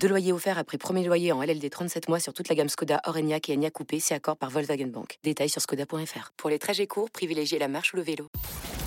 Deux loyers offerts après premier loyer en LLD 37 mois sur toute la gamme Skoda, Orenia et Enya Coupé, c'est accord par Volkswagen Bank. Détails sur skoda.fr. Pour les trajets courts, privilégiez la marche ou le vélo.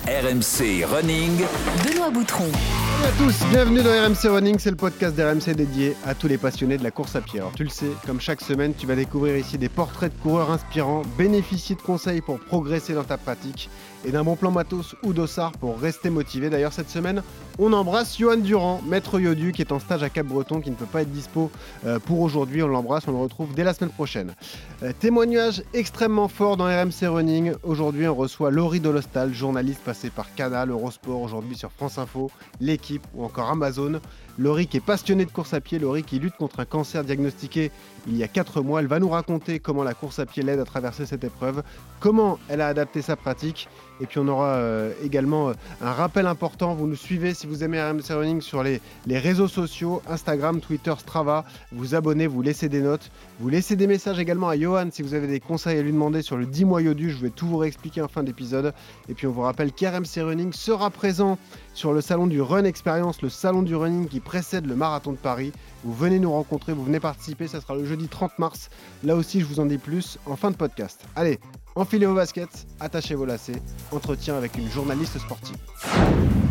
RMC Running. Benoît Boutron. Bonjour à tous, bienvenue dans RMC Running, c'est le podcast d'RMC dédié à tous les passionnés de la course à pied. Alors tu le sais, comme chaque semaine, tu vas découvrir ici des portraits de coureurs inspirants, bénéficier de conseils pour progresser dans ta pratique et d'un bon plan matos ou d'ossard pour rester motivé. D'ailleurs, cette semaine, on embrasse Johan Durand, maître Yodu, qui est en stage à Cap-Breton, qui ne peut pas être dispo euh, pour aujourd'hui. On l'embrasse, on le retrouve dès la semaine prochaine. Euh, témoignage extrêmement fort dans RMC Running. Aujourd'hui, on reçoit Laurie Dolostal, journaliste passé par Canal, Eurosport, aujourd'hui sur France Info, l'équipe ou encore Amazon. Laurie qui est passionnée de course à pied, Laurie qui lutte contre un cancer diagnostiqué il y a 4 mois. Elle va nous raconter comment la course à pied l'aide à traverser cette épreuve, comment elle a adapté sa pratique. Et puis on aura euh, également euh, un rappel important. Vous nous suivez si vous aimez RMC Running sur les, réseaux sociaux, Instagram, Twitter, Strava. Vous abonnez, vous laissez des notes. Vous laissez des messages également à Johan si vous avez des conseils à lui demander sur le 10 mois du. Je vais tout vous réexpliquer en fin d'épisode. Et puis on vous rappelle qu'RMC Running sera présent sur le salon du Run Experience, le salon du running qui précède le marathon de Paris. Vous venez nous rencontrer, vous venez participer, ça sera le jeudi 30 mars. Là aussi, je vous en dis plus en fin de podcast. Allez, enfilez vos baskets, attachez vos lacets, entretien avec une journaliste sportive.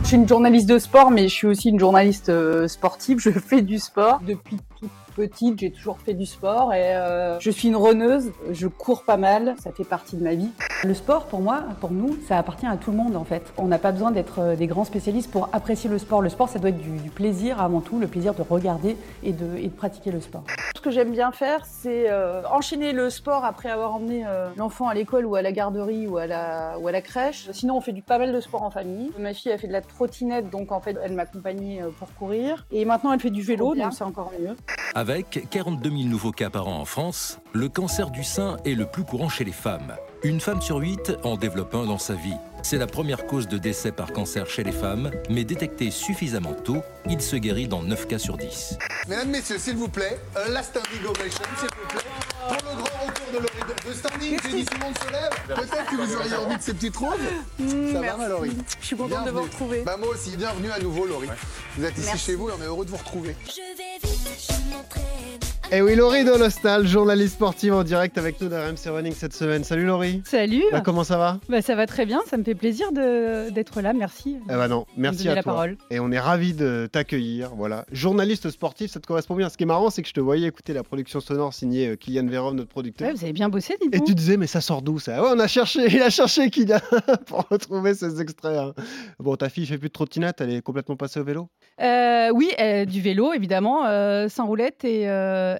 Je suis une journaliste de sport, mais je suis aussi une journaliste euh, sportive. Je fais du sport depuis toute petite. J'ai toujours fait du sport et euh, je suis une runneuse. Je cours pas mal. Ça fait partie de ma vie. Le sport, pour moi, pour nous, ça appartient à tout le monde en fait. On n'a pas besoin d'être euh, des grands spécialistes pour apprécier le sport. Le sport, ça doit être du, du plaisir avant tout, le plaisir de regarder et de, et de pratiquer le sport. Ce que j'aime bien faire, c'est euh, enchaîner le sport après avoir emmené euh, l'enfant à l'école ou à la garderie ou à la, ou à la crèche. Sinon, on fait du pas mal de sport en famille. Ma fille a fait de la trottinette, donc en fait, elle m'accompagnait euh, pour courir. Et maintenant, elle fait du vélo, donc c'est encore mieux. Avec 42 000 nouveaux cas par an en France, le cancer du sein est le plus courant chez les femmes. Une femme sur huit en développe un dans sa vie. C'est la première cause de décès par cancer chez les femmes, mais détecté suffisamment tôt, il se guérit dans 9 cas sur 10. Mesdames, Messieurs, s'il vous plaît, un last standing ovation, s'il vous plaît. Pour le grand retour de Laurie de, standing, j'ai dit tout le monde se lève. Peut-être que vous auriez envie de ces petites roses. Ça va, ma Laurie Je suis contente de vous retrouver. Bah, moi aussi, bienvenue à nouveau, Laurie. Vous êtes ici chez vous et on est heureux de vous retrouver. Je vais vite, je m'entraîne. Et oui, Laurie Dolostal, journaliste sportive en direct avec nous dans RMC Running cette semaine. Salut Laurie. Salut Bah, comment ça va bah, Ça va très bien, ça me fait plaisir d'être là, merci. Eh bah non, merci à la toi. parole. Et on est ravis de t'accueillir. Voilà, journaliste sportif, ça te correspond bien. Ce qui est marrant, c'est que je te voyais écouter la production sonore signée euh, Kylian Verov, notre producteur. Ouais, vous avez bien bossé, dites Et tu disais, mais ça sort d'où ça? Ouais, on a cherché, il a cherché Kylian pour retrouver ces extraits. hein. Bon, ta fille fait plus de trottinette, elle est complètement passée au vélo? Euh, oui, euh, du vélo, évidemment, euh, sans roulette, et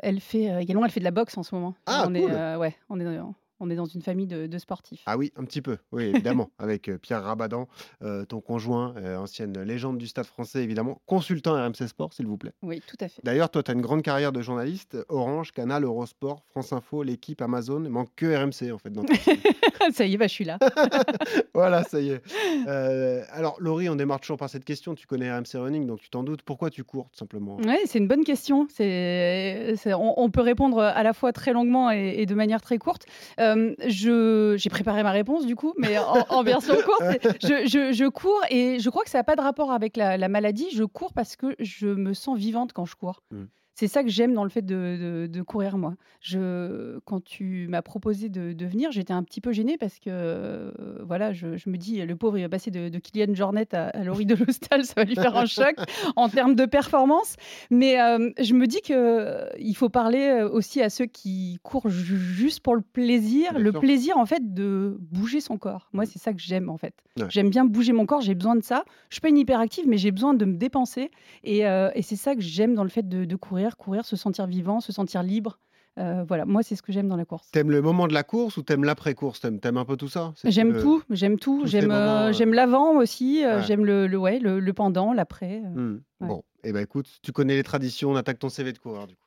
elle fait euh, également elle fait de la boxe en ce moment. Ah, on cool. est, euh, ouais, on est, on est dans une famille de, de sportifs. Ah oui, un petit peu, oui, évidemment, avec euh, Pierre Rabadan, euh, ton conjoint, euh, ancienne légende du stade français, évidemment, consultant RMC Sport, s'il vous plaît. Oui, tout à fait. D'ailleurs, toi, tu as une grande carrière de journaliste, Orange, Canal, Eurosport, France Info, l'équipe, Amazon, il manque que RMC en fait. Dans ça y est, bah, je suis là. voilà, ça y est. Euh, alors, Laurie, on démarre toujours par cette question. Tu connais RMC Running, donc tu t'en doutes. Pourquoi tu cours, tout simplement? Ouais, c'est une bonne question. C'est- on, on peut répondre à la fois très longuement et, et de manière très courte. Euh, je, j'ai préparé ma réponse du coup, mais en, en version courte. Je, je- je cours et je crois que ça n'a pas de rapport avec la, la maladie. Je cours parce que je me sens vivante quand je cours. Mm. C'est ça que j'aime dans le fait de, de- de courir, moi. Je, quand tu m'as proposé de, de venir, j'étais un petit peu gênée parce que, euh, voilà, je, je me dis, le pauvre, il va passer de, de Kylian Jornet à, à Laurie Delostal, ça va lui faire un choc en termes de performance. Mais euh, je me dis que euh, faut parler aussi à ceux qui courent ju- juste pour le plaisir, Bien le sûr. plaisir en fait de bouger son corps. Moi, c'est ça que j'aime en fait. Ouais. J'aime bien bouger mon corps, j'ai besoin de ça. Je suis pas une hyperactive, mais j'ai besoin de me dépenser. Et, euh, et c'est ça que j'aime dans le fait de, de courir, courir, se sentir vivant, se sentir libre. Euh, voilà, moi, c'est ce que j'aime dans la course. T'aimes le moment de la course ou t'aimes l'après-course? T'aimes t'aimes un peu tout ça? J'aime le- tout, j'aime tout. tous J'aime euh, euh, j'aime l'avant aussi, euh, ouais. j'aime le, le, ouais, le, le pendant, l'après. euh. Hmm. Ouais. Bon, Eh ben écoute, tu connais les traditions, on attaque ton CV de coureur du coup.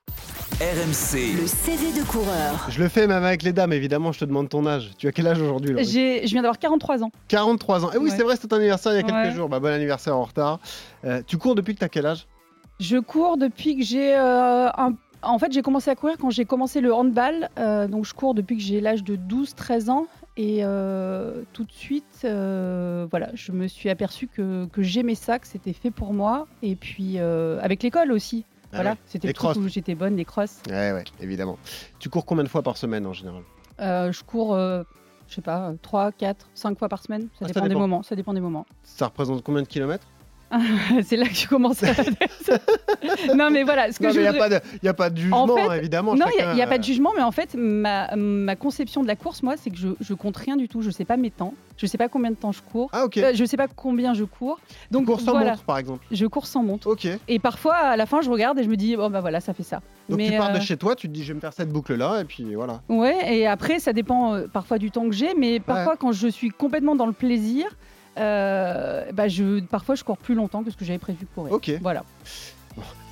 RMC. Le CV de coureur. Je le fais même avec les dames, évidemment, je te demande ton âge. Tu as quel âge aujourd'hui J'ai- Je viens d'avoir 43 ans. 43 ans. Eh oui, Ouais. c'est vrai, c'est ton anniversaire il y a quelques Ouais. jours. Bah, bon anniversaire en retard. Euh, tu cours depuis que tu as quel âge? Je cours depuis que j'ai euh, un- En fait, j'ai commencé à courir quand j'ai commencé le handball. euh, donc, je cours depuis que j'ai l'âge de 12-13 ans. Et euh, tout de suite, voilà, je me suis aperçue que, que j'aimais ça, que c'était fait pour moi. Et puis, avec l'école aussi. Ah voilà, ouais. c'était le truc où j'étais bonne, les crosses. Ouais, ouais, évidemment. Tu cours combien de fois par semaine en général? Euh, je cours, je sais pas, 3, 4, 5 fois par semaine. Ça Ah, ça dépend des moments. Ça dépend des moments. Ça représente combien de kilomètres? C'est là que tu commences à... non, mais voilà, ce que Non, je mais il n'y a, voudrais- pas de- y a pas de jugement, En fait, hein, évidemment. Non, il chacun, n'y a, pas de euh, jugement, mais en fait, ma, ma conception de la course, moi, c'est que je, je compte rien du tout. Je sais pas mes temps. Je sais pas combien de temps je cours. Ah, ok. Euh, je sais pas combien je cours. Donc, tu cours sans voilà. montre, par exemple. Je cours sans montre. Ok. Et parfois, à la fin, je regarde et je me dis, bon, bah voilà, ça fait ça. Donc mais, tu pars de euh, chez toi, tu te dis je vais me faire cette boucle là et puis voilà. Ouais, et après, ça dépend euh, parfois du temps que j'ai, mais parfois, quand je suis complètement dans le plaisir, bah je, parfois, je cours plus longtemps que ce que j'avais prévu de courir. Ok. Voilà.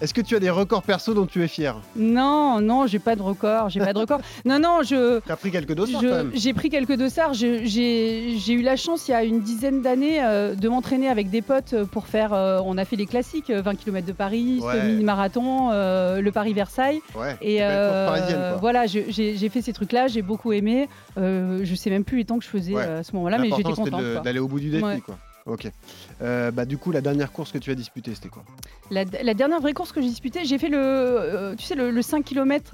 Est-ce que tu as des records perso dont tu es fier Non, non, j'ai pas de record. J'ai pas de record. Non, non, je. T'as pris quelques dossards Je- quand même. J'ai pris quelques dossards. J'ai eu la chance, il y a une dizaine d'années, euh, de m'entraîner avec des potes pour faire. euh, on a fait les classiques, euh, 20 km de Paris, Ouais. semi-marathon, euh, le Paris-Versailles. Ouais. Et euh, quoi. voilà, j'ai fait ces trucs-là, j'ai beaucoup aimé. Euh, je sais même plus les temps que je faisais Ouais. euh, à ce moment-là, mais j'étais contente. d'aller au bout du défi quoi. Ok. Euh, bah du coup la dernière course que tu as disputée c'était quoi? La, la dernière vraie course que j'ai disputée, j'ai fait le, euh, tu sais, le, le 5 km.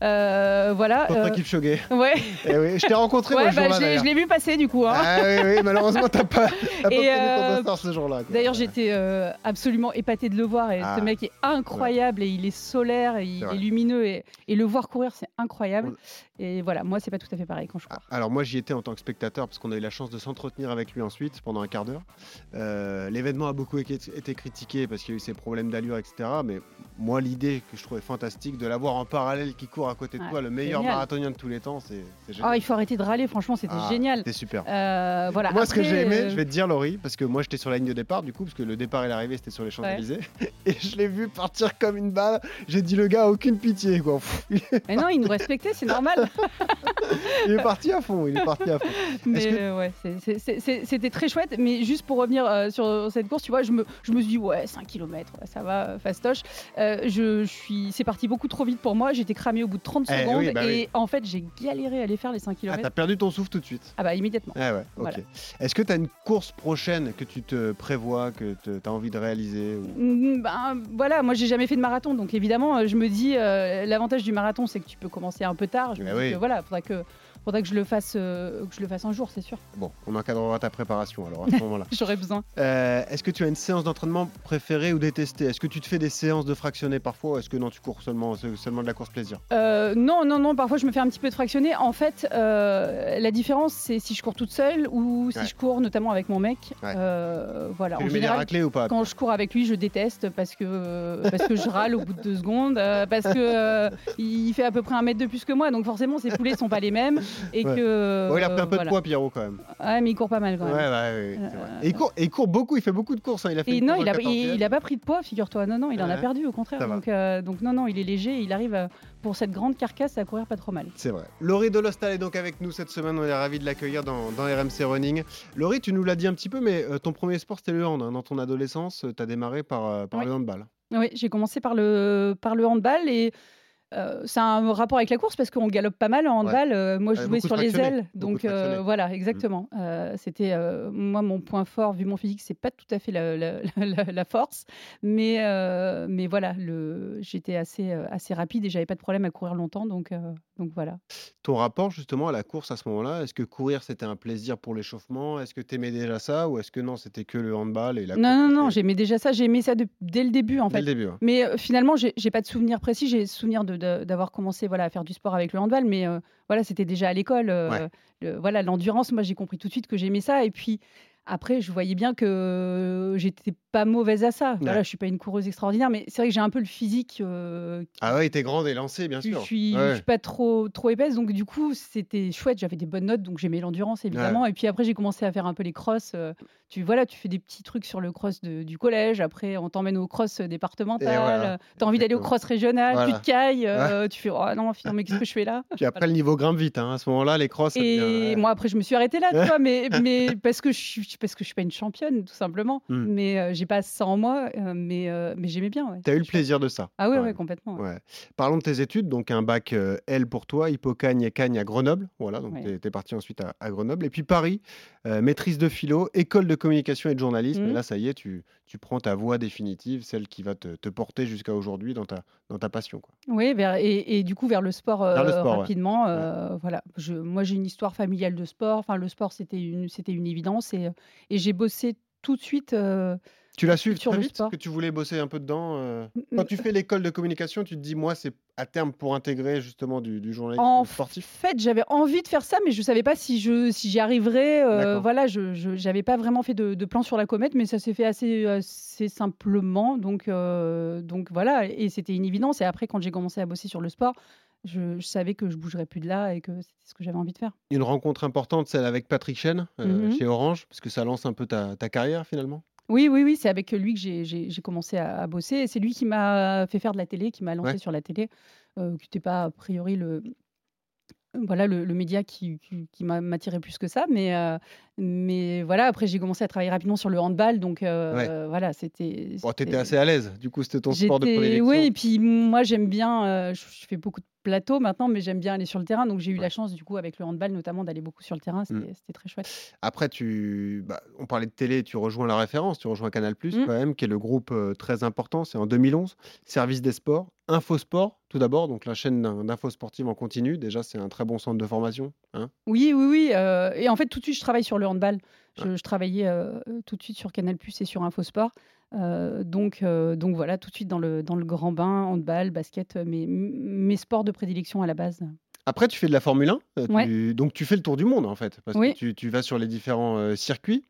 Voilà. Contre euh, Kipchoge. ouais. Eh oui, je t'ai rencontré Ouais, moi, ce bah, jour-là, je l'ai- vu passer du coup. hein. Ah oui, oui, malheureusement t'as pas, Et, euh, ce jour-là. D'ailleurs, j'étais euh, absolument épatée de le voir. Et Ah. ce mec est incroyable et il est solaire et il est lumineux. Et, et le voir courir, c'est incroyable. Et voilà, moi, c'est pas tout à fait pareil quand je cours. Alors moi j'y étais en tant que spectateur parce qu'on a eu la chance de s'entretenir avec lui ensuite pendant un quart d'heure. Euh, L'événement a beaucoup été été critiqué parce qu'il y a eu ses problèmes d'allure, etc. Mais moi l'idée que je trouvais fantastique de l'avoir en parallèle qui court à côté de Ouais, toi, le meilleur génial. marathonien de tous les temps, c'est génial. Ah, il faut arrêter de râler, franchement, c'était Ah, génial. C'était super. Euh, voilà. Moi, ce que j'ai aimé, euh, je vais te dire, Laurie, parce que moi, j'étais sur la ligne de départ, du coup, parce que le départ et l'arrivée, c'était sur les Champs-Élysées. Et je l'ai vu partir comme une balle. J'ai dit, le gars a aucune pitié, quoi. Mais non, il nous respectait, c'est normal. il est parti à fond, il est parti à fond. Mais que- euh, ouais, c'était très chouette. Mais juste pour revenir sur cette course, tu vois, je me, je me suis dit, ouais, 5 km, ça va, fastoche. Je, je suis, c'est parti beaucoup trop vite pour moi. J'étais cramée au bout de 30 Eh secondes. oui, bah et oui. en fait, j'ai galéré à aller faire les 5 Ah, km. t'as perdu ton souffle tout de suite. Ah bah immédiatement. Ah ouais, ok. Voilà. Est-ce que tu as une course prochaine que tu te prévois, que tu as envie de réaliser ou- Ben, voilà, moi j'ai jamais fait de marathon, donc évidemment euh, je me dis euh, l'avantage du marathon c'est que tu peux commencer un peu tard. Je me Eh dis oui. que, voilà, faudra que faudra que je le fasse euh, que je le fasse un jour, c'est sûr. Bon, on encadrera ta préparation alors à ce moment-là. J'aurais besoin. Euh, est-ce que tu as une séance d'entraînement préférée ou détestée? Est-ce que tu te fais des séances de fractionnés parfois ou est-ce que non, tu cours seulement, seulement de la course plaisir? Euh, non, non, non. Parfois, je me fais un petit peu de fractionner. En fait, la différence, c'est si je cours toute seule ou si Ouais. je cours notamment avec mon mec. Ouais. Voilà. Tu En lui mets des général, raclés ou pas quand je cours avec lui, je déteste parce que parce que je râle au bout de deux secondes, parce que il fait à peu près un mètre de plus que moi, donc forcément ses poulets sont pas les mêmes et Ouais. que. Bon, il a pris un peu voilà. de poids, Pierrot, quand même. Ouais, mais il court pas mal quand même. ouais, vrai. Euh, Et il court, et il court beaucoup, il fait beaucoup de courses. hein. Il a fait Et non, il a, il, 14e. il a pas pris de poids, figure-toi. Non, non, il en a perdu au contraire. Donc, euh, donc non, non, il est léger. Il arrive pour cette grande carcasse à courir pas trop mal. C'est vrai. Laurie Delostal est donc avec nous cette semaine. On est ravis de l'accueillir dans, dans RMC Running. Laurie, tu nous l'as dit un petit peu, mais euh, ton premier sport, c'était le hand. hein. Dans ton adolescence, tu as démarré par, euh, par Oui. le handball. Oui, j'ai commencé par le, par le handball et euh, c'est un rapport avec la course parce qu'on galope pas mal en handball. Euh, moi, je Ouais, jouais sur les ailes. Donc euh, voilà, exactement. Euh, C'était moi mon point fort, vu mon physique, c'est pas tout à fait la, la- la- la force. Mais, mais voilà, le- j'étais assez, assez rapide et j'avais pas de problème à courir longtemps. Donc, donc voilà. Ton rapport justement à la course à ce moment-là, est-ce que courir c'était un plaisir pour l'échauffement? Est-ce que tu aimais déjà ça ou est-ce que non, c'était que le handball et la Non, course non, non, j'aimais déjà ça. J'aimais ça de- dès le début en Dès fait. le début. ouais. Mais euh, finalement, j'ai j'ai pas de souvenir précis. J'ai souvenir de- de- d'avoir commencé voilà, à faire du sport avec le handball, mais euh, voilà, c'était déjà à l'école. euh, Ouais. le- voilà, l'endurance, moi j'ai compris tout de suite que j'aimais ça. Et puis Après, je voyais bien que j'étais pas mauvaise à ça. Voilà, Ouais. je suis pas une coureuse extraordinaire, mais c'est vrai que j'ai un peu le physique. euh, Ah ouais, t'es grande et lancée, bien je sûr. suis, je Ouais. suis pas trop, trop épaisse, donc du coup, c'était chouette. J'avais des bonnes notes, donc j'aimais l'endurance, évidemment. Et puis après, j'ai commencé à faire un peu les crosses. euh, tu, voilà, tu fais des petits trucs sur le cross de- du collège. Après, on t'emmène au cross départemental. voilà, tu as envie d'aller au cross régional, Voilà. tu te cailles. euh, Tu fais, oh non, finalement, mais qu'est-ce que je fais là? Puis après, le niveau grimpe vite. hein. À ce moment-là, les crosses. et moi, après, je me suis arrêtée là, tu vois, mais, mais parce, que je suis, parce que je suis pas une championne, tout simplement. Hmm. Mais euh, j'ai pas ça en moi, euh, mais, euh, mais j'aimais bien. Ouais. T'as eu le plaisir de ça. Ah quand ouais, complètement. ouais. Parlons de tes études, donc un bac euh, L pour toi, Hippocagne et Cagne à Grenoble, voilà, donc tu es, parti ensuite à, à Grenoble, et puis Paris, maîtrise de philo, école de communication et de journalisme, et Mhm. là ça y est, tu, tu prends ta voie définitive, celle qui va te, te porter jusqu'à aujourd'hui dans ta, dans ta passion. Quoi. Oui, vers, et, et du coup vers le sport, Vers le sport, ouais. rapidement. Voilà, je, moi j'ai une histoire familiale de sport. Enfin, le sport c'était une, une évidence et, et j'ai bossé tout de suite. euh, Tu l'as su Sur très le vite sport. que tu voulais bosser un peu dedans euh, Quand tu fais l'école de communication, tu te dis, moi, c'est à terme pour intégrer justement du, du journalisme En sportif? fait, j'avais envie de faire ça, mais je savais pas si je si j'y arriverais. euh, voilà, je je- j'avais pas vraiment fait de, de plan sur la comète, mais ça s'est fait assez assez simplement. Donc euh, donc voilà, et c'était une évidence. Et après, quand j'ai commencé à bosser sur le sport, je, je savais que je bougerais plus de là et que c'était ce que j'avais envie de faire. Une rencontre importante, celle avec Patrick Chen euh, Mhm. chez Orange, parce que ça lance un peu ta, ta carrière finalement? Oui, oui, oui, c'est avec lui que j'ai- commencé à, à bosser. Et c'est lui qui m'a fait faire de la télé, qui m'a lancé Ouais. sur la télé, euh, qui n'était pas a priori le, voilà, le, le média qui, qui, qui m'a m'attirait plus que ça. Mais, euh, mais voilà, après, j'ai commencé à travailler rapidement sur le handball. Donc euh, Ouais. voilà, c'était. Bon, t'étais assez à l'aise, du coup c'était ton sport de prédilection. Oui, et puis moi j'aime bien, euh, je, fais beaucoup de plateaux maintenant, mais j'aime bien aller sur le terrain. Donc j'ai eu Ouais. la chance, du coup, avec le handball notamment, d'aller beaucoup sur le terrain. C'était Mm. c'était très chouette. Après, tu, bah, on parlait de télé, tu rejoins la référence, tu rejoins Canal+, Mm. quand même, qui est le groupe euh, très important, c'est en 2011, Service des sports, Infosport, tout d'abord, donc la chaîne d'in- d'infos sportives en continu, déjà c'est un très bon centre de formation. hein. Oui, oui, oui. euh, et en fait, tout de suite, je travaille sur le handball. Je, je travaillais euh, tout de suite sur Canal Plus et sur Infosport. Euh, donc, euh, donc voilà, tout de suite dans le, dans le grand bain, handball, basket, euh, mes, mes sports de prédilection à la base. Après, tu fais de la Formule 1, euh, Ouais. tu- donc tu fais le tour du monde en fait, parce Oui. que tu, tu vas sur les différents euh, circuits,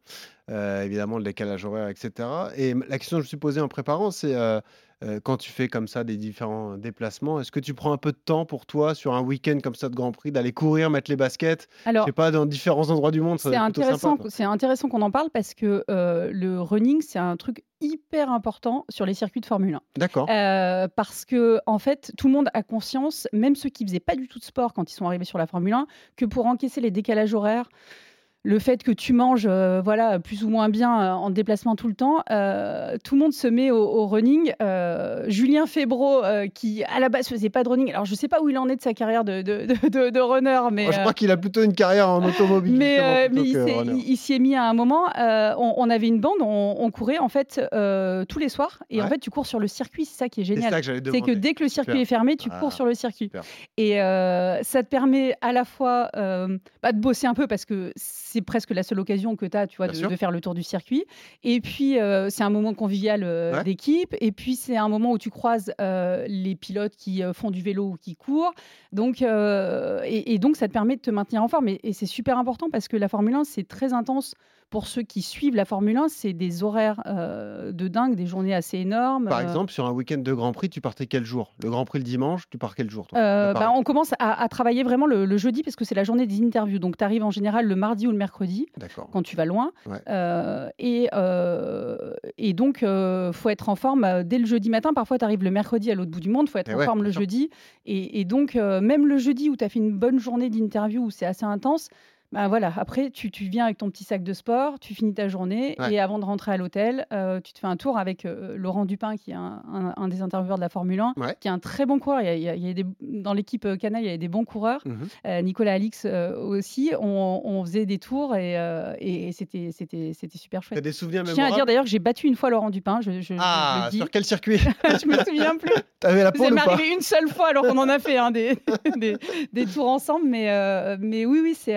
euh, évidemment le décalage horaire, etc. Et la question que je me suis posée en préparant, c'est euh, euh, quand tu fais comme ça des différents déplacements, est-ce que tu prends un peu de temps pour toi sur un week-end comme ça de Grand Prix, d'aller courir, mettre les baskets, je Alors, sais pas, dans différents endroits du monde, ça c'est intéressant, c'est intéressant qu'on en parle parce que euh, le running, c'est un truc hyper important sur les circuits de Formule 1. D'accord. Euh, parce que en fait, tout le monde a conscience, même ceux qui faisaient pas du tout de sport quand ils sont arrivés sur la Formule 1, que pour encaisser les décalages horaires, le fait que tu manges, euh, voilà, plus ou moins bien euh, en déplacement tout le temps, euh, tout le monde se met au, au running. Euh, Julien Febro, qui à la base faisait pas de running, alors je sais pas où il en est de sa carrière de, de, de- runner, mais je crois qu'il a plutôt une carrière en automobile. mais, il que s'y est mis à un moment. on, on avait une bande, on, on courait en fait tous les soirs. Et en fait, tu cours sur le circuit, c'est ça qui est C'est génial. ça que j'allais C'est que demander. dès que le circuit Super. est fermé, tu Ah, cours sur le circuit. super. Et ça te permet à la fois bah, de bosser un peu parce que c'est presque la seule occasion que tu as tu vois, de, faire le tour du circuit. Et puis, euh, c'est un moment convivial euh, Ouais. d'équipe. Et puis, c'est un moment où tu croises euh, les pilotes qui font du vélo ou qui courent. Donc, et, et donc, ça te permet de te maintenir en forme. Et, et c'est super important parce que la Formule 1, c'est très intense. Pour ceux qui suivent la Formule 1, c'est des horaires euh, de dingue, des journées assez énormes. Par Euh, exemple, sur un week-end de Grand Prix, tu partais quel jour? Le Grand Prix le dimanche, tu pars quel jour toi, Euh, bah, on commence à, à travailler vraiment le, le jeudi parce que c'est la journée des interviews. Donc, tu arrives en général le mardi ou le mercredi quand tu vas loin. Ouais. Euh, et, et donc, il faut être en forme dès le jeudi matin. Parfois, tu arrives le mercredi à l'autre bout du monde. Il faut être Eh en ouais, forme le sûr. jeudi. Et, et donc, même le jeudi où tu as fait une bonne journée d'interview où c'est assez intense, bah voilà, après, tu, tu viens avec ton petit sac de sport, tu finis ta journée Ouais. et avant de rentrer à l'hôtel, euh, tu te fais un tour avec euh, Laurent Dupin, qui est un, un- un des intervieweurs de la Formule 1, Ouais. qui est un très bon coureur. Il y a, il y a- il y a des, dans l'équipe euh, Canal, il y avait des bons coureurs. Euh, Nicolas Alix aussi. On, on faisait des tours et, et, et c'était, c'était, c'était super T'as chouette. des souvenirs Je tiens à mémorables? dire d'ailleurs que j'ai battu une fois Laurent Dupin. Je, je- je Ah, le dis. sur quel circuit je me souviens plus. T'avais la pole ou pas? arrivé une seule fois alors qu'on en a fait hein, des, des, des tours ensemble. Mais, mais oui, oui, c'est,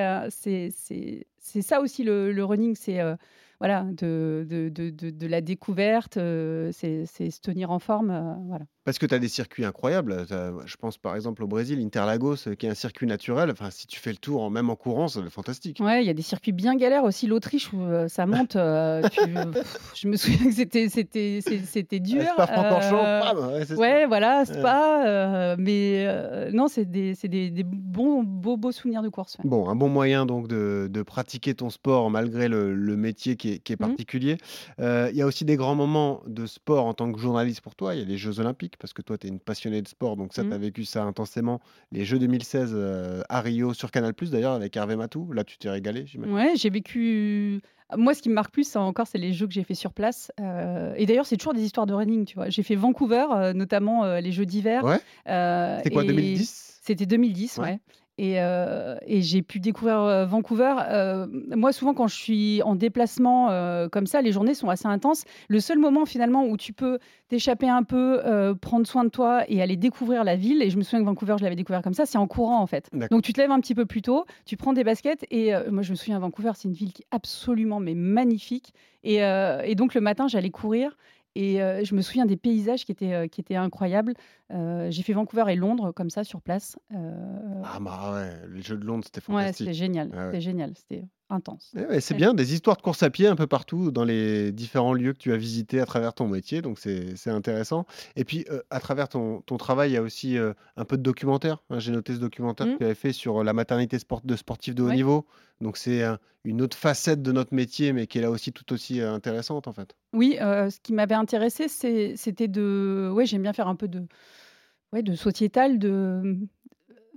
c'est, ça aussi le, running. C'est, euh, voilà, de, de, la découverte, euh, c'est c'est se tenir en forme. euh, voilà. Parce que tu as des circuits incroyables. Je pense par exemple au Brésil, Interlagos, euh, qui est un circuit naturel. Enfin, si tu fais le tour, en- même en courant, c'est fantastique. Ouais, il y a des circuits bien galères aussi. L'Autriche où euh, ça monte. euh, tu- je me souviens que c'était c'était c'était dur. Spa-Francorchamps, euh, bam, ouais. Ouais, voilà, Spa. euh, mais euh, non, c'est des, c'est des, des bons, beaux, beaux souvenirs de course. ouais. Bon, un bon moyen donc de, de pratiquer ton sport malgré le, le métier qui est, qui est Mhm. particulier. Euh, Il y a aussi des grands moments de sport en tant que journaliste pour toi. Il y a les Jeux Olympiques, parce que toi, tu es une passionnée de sport, donc ça, tu as vécu ça intensément. Les Jeux 2016 euh, à Rio, sur Canal, d'ailleurs, avec Hervé Matou. Là, tu t'es régalé, j'imagine. Ouais, j'ai vécu. Moi, ce qui me marque plus, ça, encore, c'est les jeux que j'ai fait sur place. Euh, et d'ailleurs, c'est toujours des histoires de running, tu vois. J'ai fait Vancouver, euh, notamment euh, les Jeux d'hiver. Ouais. Euh, C'était quoi, et 2010 C'était 2010, Ouais. ouais. Et, euh, et j'ai pu découvrir euh, Vancouver. Euh, moi, souvent, quand je suis en déplacement comme ça, les journées sont assez intenses. Le seul moment, finalement, où tu peux t'échapper un peu, prendre soin de toi et aller découvrir la ville, et je me souviens que Vancouver, je l'avais découvert comme ça, c'est en courant, en fait. Donc, tu te lèves un petit peu plus tôt, tu prends des baskets, et moi, je me souviens, Vancouver, c'est une ville qui est absolument mais magnifique. Et, et donc, le matin, j'allais courir. Et euh, je me souviens des paysages qui étaient, euh, qui étaient incroyables. Euh, j'ai fait Vancouver et Londres comme ça sur place. Ah, bah ouais, les Jeux de Londres, c'était ouais, fantastique. c'était génial. Ah ouais. C'était génial. C'était intense. Eh ouais, c'est Ouais. bien, des histoires de course à pied un peu partout dans les différents lieux que tu as visités à travers ton métier, donc c'est intéressant. Et puis, euh, à travers ton, ton travail, il y a aussi euh, un peu de documentaire. hein. J'ai noté ce documentaire Mm. que tu avais fait sur la maternité sport de sportifs de haut Ouais. niveau. Donc, c'est un- une autre facette de notre métier, mais qui est là aussi tout aussi euh, intéressante, en fait. Oui, euh, ce qui m'avait intéressé, c'était de. Ouais, j'aime bien faire un peu de, ouais, de sociétal, de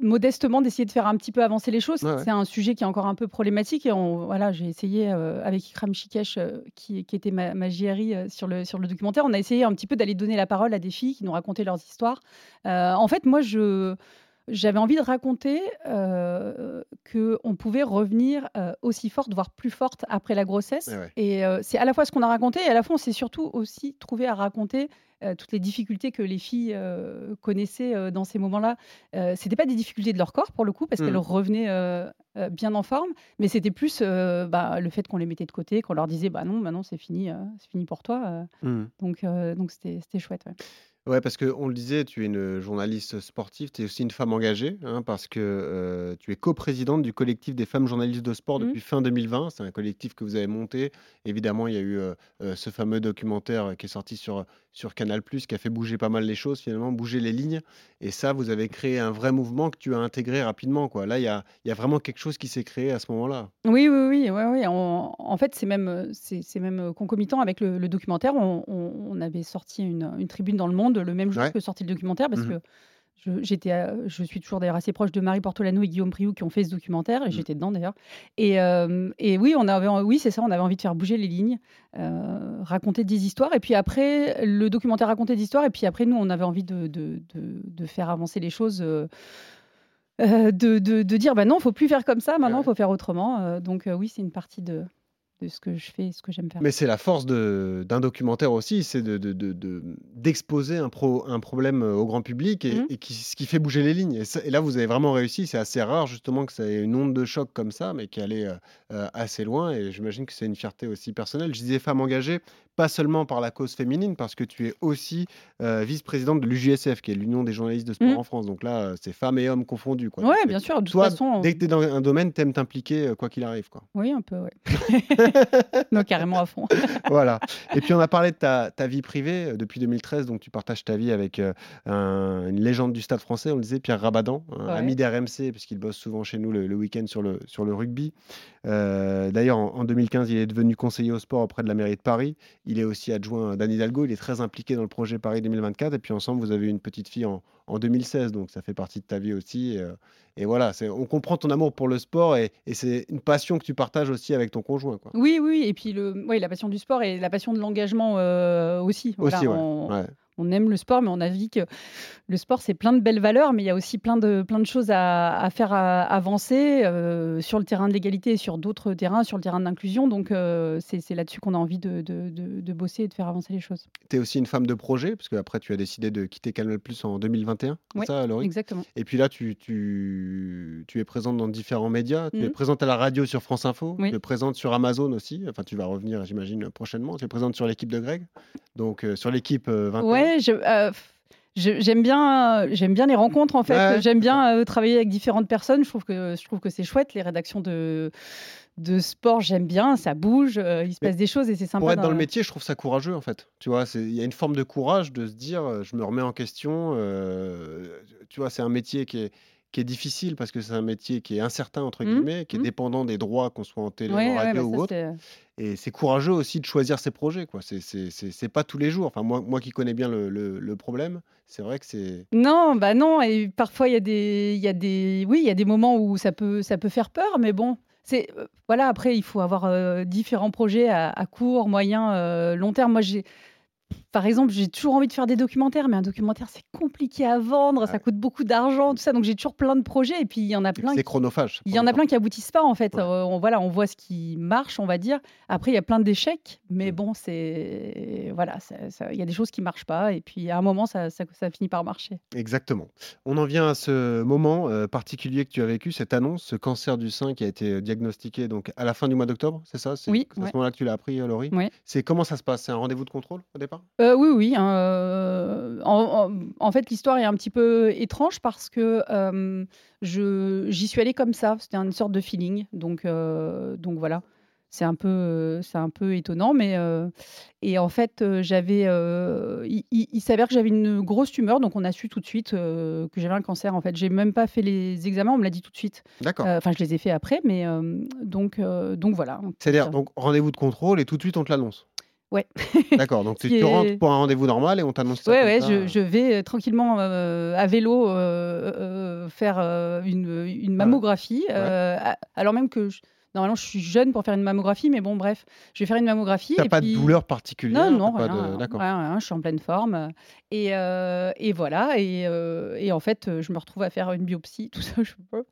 modestement d'essayer de faire un petit peu avancer les choses. Ouais, ouais. C'est un sujet qui est encore un peu problématique et on, voilà, j'ai essayé euh, avec Ikram Shikesh, euh, qui, qui était ma, ma JRI euh, sur, le, sur le documentaire, on a essayé un petit peu d'aller donner la parole à des filles qui nous racontaient leurs histoires. En fait, moi, je j'avais envie de raconter euh, qu'on pouvait revenir euh, aussi forte, voire plus forte après la grossesse. Ouais. Et euh, c'est à la fois ce qu'on a raconté, et à la fois on s'est surtout aussi trouvé à raconter euh, toutes les difficultés que les filles connaissaient dans ces moments-là. Euh, c'était pas des difficultés de leur corps pour le coup, parce Mhm. qu'elles revenaient bien en forme, mais c'était plus bah, le fait qu'on les mettait de côté, qu'on leur disait bah non, bah non, c'est fini, c'est fini pour toi. euh. Mm. donc donc c'était c'était chouette. ouais. Ouais, parce qu'on le disait, tu es une journaliste sportive, tu es aussi une femme engagée, hein, parce que euh, tu es coprésidente du collectif des femmes journalistes de sport Mhm. depuis fin 2020. C'est un collectif que vous avez monté. Évidemment, il y a eu euh, ce fameux documentaire qui est sorti sur, sur Canal, qui a fait bouger pas mal les choses, finalement, bouger les lignes. Et ça, vous avez créé un vrai mouvement que tu as intégré rapidement. Quoi. Là, il y a, il y a vraiment quelque chose qui s'est créé à ce moment-là. Oui, oui, oui, ouais, ouais. En, en fait, c'est même, c'est c'est même concomitant avec le, le documentaire. On, on- on avait sorti une, une tribune dans Le Monde le même jour Ouais. que sorti le documentaire parce Mhm. que je, j'étais, je suis toujours d'ailleurs assez proche de Marie Portolano et Guillaume Priou qui ont fait ce documentaire et Mhm. j'étais dedans d'ailleurs. Et, euh, et oui, on avait, oui, c'est ça, on avait envie de faire bouger les lignes, euh, raconter des histoires. Et puis après, le documentaire racontait des histoires. Et puis après, nous, on avait envie de, de, de- de faire avancer les choses. euh, euh, de, dire bah non, faut plus faire comme ça, maintenant, il faut faire autrement. Donc oui, c'est une partie de, de ce que je fais et ce que j'aime faire. Mais c'est la force d'un documentaire aussi, c'est de- de- de- de- d'exposer un, pro- un problème euh, au grand public et, Mhm. et qui, ce qui fait bouger les lignes. Et, ça- et là, vous avez vraiment réussi. C'est assez rare justement que ça ait une onde de choc comme ça, mais qui allait euh, euh, assez loin. Et j'imagine que c'est une fierté aussi personnelle. Je disais femme engagée, pas seulement par la cause féminine, parce que tu es aussi euh, vice-présidente de l'UJSF, qui est l'Union des journalistes de sport Mhm. en France. Donc là, euh, c'est femmes et hommes confondus. Quoi. Ouais, bien sûr. De toute Toi, façon, dès que tu es dans un domaine, t'aimes t'impliquer euh, quoi qu'il arrive. Quoi. oui, un peu, ouais. non, carrément à fond. voilà. Et puis on a parlé de ta, ta vie privée euh, depuis 2013, donc tu partages ta vie avec euh, un- une légende du stade français, on le disait, Pierre Rabadan, Ouais. ami d'RMC, puisqu'il bosse souvent chez nous le, le week-end sur le, sur le rugby. Euh, D'ailleurs, en, en 2015, il est devenu conseiller au sport auprès de la mairie de Paris. Il est aussi adjoint d'Anne Hidalgo, il est très impliqué dans le projet Paris 2024. Et puis ensemble, vous avez une petite fille en, en 2016, donc ça fait partie de ta vie aussi. Et, euh, et voilà, on comprend ton amour pour le sport et, et c'est une passion que tu partages aussi avec ton conjoint. Quoi. Oui, oui, et puis le, ouais, la passion du sport et la passion de l'engagement euh, aussi. Voilà, Aussi, ouais. on, ouais. on aime le sport, mais on a vu que le sport, c'est plein de belles valeurs, mais il y a aussi plein de, plein de choses à, à faire à- avancer euh, sur le terrain de l'égalité et sur d'autres terrains, sur le terrain de l'inclusion. Donc, euh, c'est là-dessus qu'on a envie de, de- de- de bosser et de faire avancer les choses. Tu es aussi une femme de projet, parce que après tu as décidé de quitter Canal Plus en 2021, ça, Laurie? Exactement. Et puis là, tu, tu, tu es présente dans différents médias. Tu es Mhm. présente à la radio sur France Info. Oui. Tu es présente sur Amazon aussi. Enfin, tu vas revenir, j'imagine, prochainement. Tu es présente sur l'équipe de Greg. Donc, euh, sur l'équipe euh, 21. Ouais, je, euh, j'aime bien, j'aime bien les rencontres en fait. Ouais, j'aime bien euh, travailler avec différentes personnes. Je trouve que je trouve que c'est chouette. Les rédactions de de sport, j'aime bien. Ça bouge, euh, il se Mais passe des choses et c'est sympa. Pour être dans le métier, je trouve ça courageux en fait. Tu vois, il y a une forme de courage de se dire, euh, je me remets en question. euh, tu vois, c'est un métier qui est, qui est difficile parce que c'est un métier qui est incertain entre Mhm, guillemets, qui est mhm. dépendant des droits qu'on soit en télé, Ouais, en ouais, radio bah, ou autre. Et c'est courageux aussi de choisir ses projets. quoi. C'est c'est- c'est- c'est pas tous les jours. Enfin, moi, moi qui connais bien le, le- le problème, c'est vrai que c'est. Non, bah non. Et parfois il y a des, il y a des, oui, il y a des moments où ça peut, ça peut faire peur, mais bon. C'est euh, voilà. Après, il faut avoir euh, différents projets à, court, moyen, euh, long terme. Moi, j'ai, par exemple, j'ai toujours envie de faire des documentaires, mais un documentaire c'est compliqué à vendre, ça coûte beaucoup d'argent, tout ça. Donc j'ai toujours plein de projets. Et puis il y en a plein. C'est chronophage. Il y en a temps. plein qui aboutissent pas en fait. Ouais. Euh, on, voilà, on voit ce qui marche, on va dire. Après, il y a plein d'échecs, mais Mm. bon, c'est voilà, il y a des choses qui marchent pas, et puis à un moment, ça, ça, ça finit par marcher. Exactement. On en vient à ce moment euh, particulier que tu as vécu, cette annonce, ce cancer du sein qui a été euh, diagnostiqué donc à la fin du mois d'octobre, c'est ça? Oui, c'est à ce moment-là que tu l'as appris, Laurie? Ouais. C'est comment ça se passe? C'est un rendez-vous de contrôle au départ? Euh, oui, oui. hein, euh, en, en- en fait, l'histoire est un petit peu étrange parce que euh, je j'y suis allée comme ça. C'était une sorte de feeling. Donc, donc voilà. C'est un peu, c'est un peu étonnant, mais et en fait, j'avais, il, il- il s'avère que j'avais une grosse tumeur, donc on a su tout de suite que j'avais un cancer. En fait, j'ai même pas fait les examens, on me l'a dit tout de suite. D'accord. Enfin, je les ai fait après, mais donc, donc voilà. C'est-à-dire, donc rendez-vous de contrôle et tout de suite on te l'annonce Ouais. D'accord, donc tu, qui tu est- rentres pour un rendez-vous normal et on t'annonce ça Ouais, comme ouais, ça, je, euh. je vais euh, tranquillement euh, à vélo euh, euh, faire euh, une, une mammographie. euh, à- alors même que je- normalement je suis jeune pour faire une mammographie, mais bon, bref, je vais faire une mammographie. T'as pas puis- de douleur particulière Non, non, rien, de- rien, D'accord. rien, rien, je suis en pleine forme. Et, euh, et voilà, et, euh, et en fait, euh, je me retrouve à faire une biopsie, tout ça, je pas.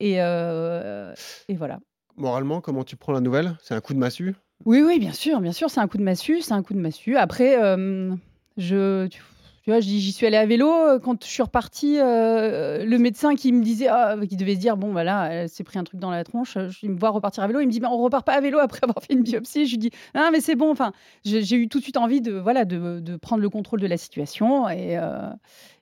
Et, euh, et voilà. Moralement, comment tu prends la nouvelle? C'est un coup de massue? Oui, oui, bien sûr, bien sûr, c'est un coup de massue, c'est un coup de massue. Après, euh, je, tu, vois, j'y suis allée à vélo. euh, Quand je suis repartie, euh, le médecin qui me disait, ah, qui devait se dire, bon, voilà, elle s'est pris un truc dans la tronche, je- me voit repartir à vélo, il me dit, mais on repart pas à vélo après avoir fait une biopsie. Je lui dis, ah, mais c'est bon. Enfin, j'ai eu tout de suite envie de, voilà, de, prendre le contrôle de la situation et,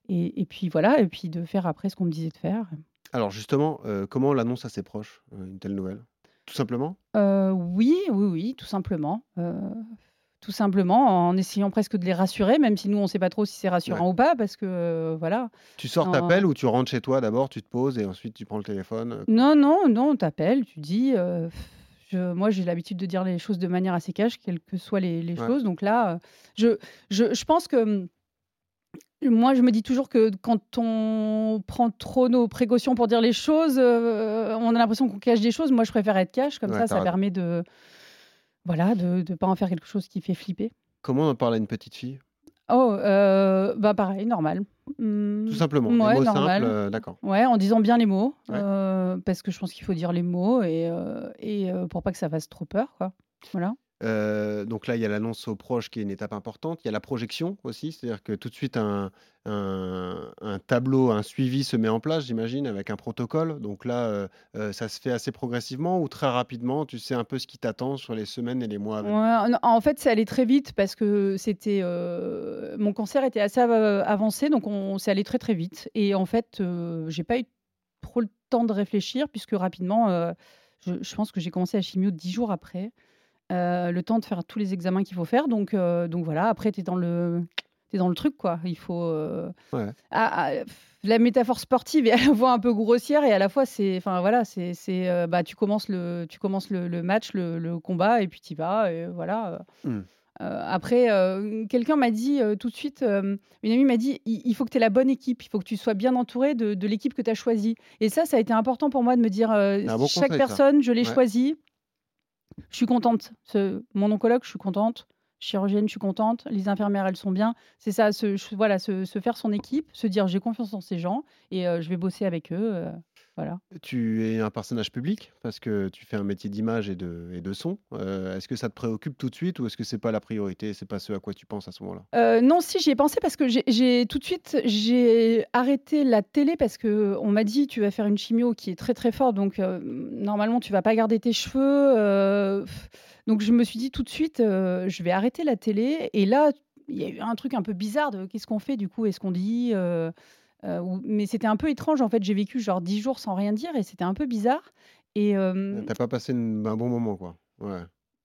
et, puis voilà, et puis de faire après ce qu'on me disait de faire. Alors justement, comment on l'annonce à ses proches, une telle nouvelle? Tout simplement? Euh, oui, oui, oui, tout simplement. Euh, tout simplement en essayant presque de les rassurer, même si nous, on ne sait pas trop si c'est rassurant ou pas, parce que euh, voilà. Tu sors, t'appelles ou tu rentres chez toi d'abord, tu te poses et ensuite tu prends le téléphone Non, non, non, on t'appelle, tu dis. je- moi, j'ai l'habitude de dire les choses de manière assez cash, quelles que soient les, les Ouais. choses. Donc là, je, je, je pense que. Moi, je me dis toujours que quand on prend trop nos précautions pour dire les choses, euh, on a l'impression qu'on cache des choses. Moi, je préfère être cash, comme Ouais, ça, ça permet de. Voilà, de ne pas en faire quelque chose qui fait flipper. Comment on en parle à une petite fille? Oh, euh, bah pareil, normal. Hum, Tout simplement, ouais, des mots normal. simples, euh, d'accord. Ouais, en disant bien les mots, Ouais. euh, parce que je pense qu'il faut dire les mots et, et pour pas que ça fasse trop peur, quoi. Voilà. Donc là, il y a l'annonce aux proches qui est une étape importante. Il y a la projection aussi, c'est-à-dire que tout de suite, un, tableau, un suivi se met en place, j'imagine, avec un protocole. Donc là, ça se fait assez progressivement ou très rapidement? Tu sais un peu ce qui t'attend sur les semaines et les mois. Ouais, en fait, c'est allé très vite parce que c'était mon cancer était assez euh, avancé, donc on s'est allé très très vite. Et en fait, j'ai pas eu trop le temps de réfléchir puisque rapidement, je, je pense que j'ai commencé la chimio dix jours après, Euh, le temps de faire tous les examens qu'il faut faire. Donc, euh, donc voilà. Après, t'es dans le T'es dans le truc, quoi. Il faut. euh, Ouais. ah, ah, pff, la métaphore sportive est à la fois un peu grossière et à la fois c'est, enfin voilà, c'est, c'est, euh, bah tu commences le, tu commences le, le match, le, le combat et puis tu vas et voilà. Hmm. Euh, après, euh, quelqu'un m'a dit euh, tout de suite, euh, une amie m'a dit, il, il faut que tu aies la bonne équipe, il faut que tu sois bien entouré de, de l'équipe que tu as choisie. Et ça, ça a été important pour moi de me dire, euh, C'est un bon chaque conseil, ça. personne, je l'ai Ouais. choisie, je suis contente. Ce- mon oncologue, je suis contente. chirurgienne, je suis contente, les infirmières, elles sont bien. C'est ça, se, voilà, se, faire son équipe, se dire j'ai confiance en ces gens et euh, je vais bosser avec eux. Voilà. Tu es un personnage public parce que tu fais un métier d'image et de, et de son. Euh, est-ce que ça te préoccupe tout de suite ou est-ce que c'est pas la priorité, c'est pas ce à quoi tu penses à ce moment-là? Euh, non, si j'y ai pensé parce que j'ai- j'ai tout de suite j'ai arrêté la télé parce que on m'a dit tu vas faire une chimio qui est très très forte donc euh, normalement tu vas pas garder tes cheveux. donc je me suis dit tout de suite je vais arrêter la télé et là il y a eu un truc un peu bizarre de qu'est-ce qu'on fait du coup? Est-ce qu'on dit euh, mais c'était un peu étrange en fait j'ai vécu genre dix jours sans rien dire et c'était un peu bizarre et euh, T'as pas passé un bon moment, quoi. Ouais.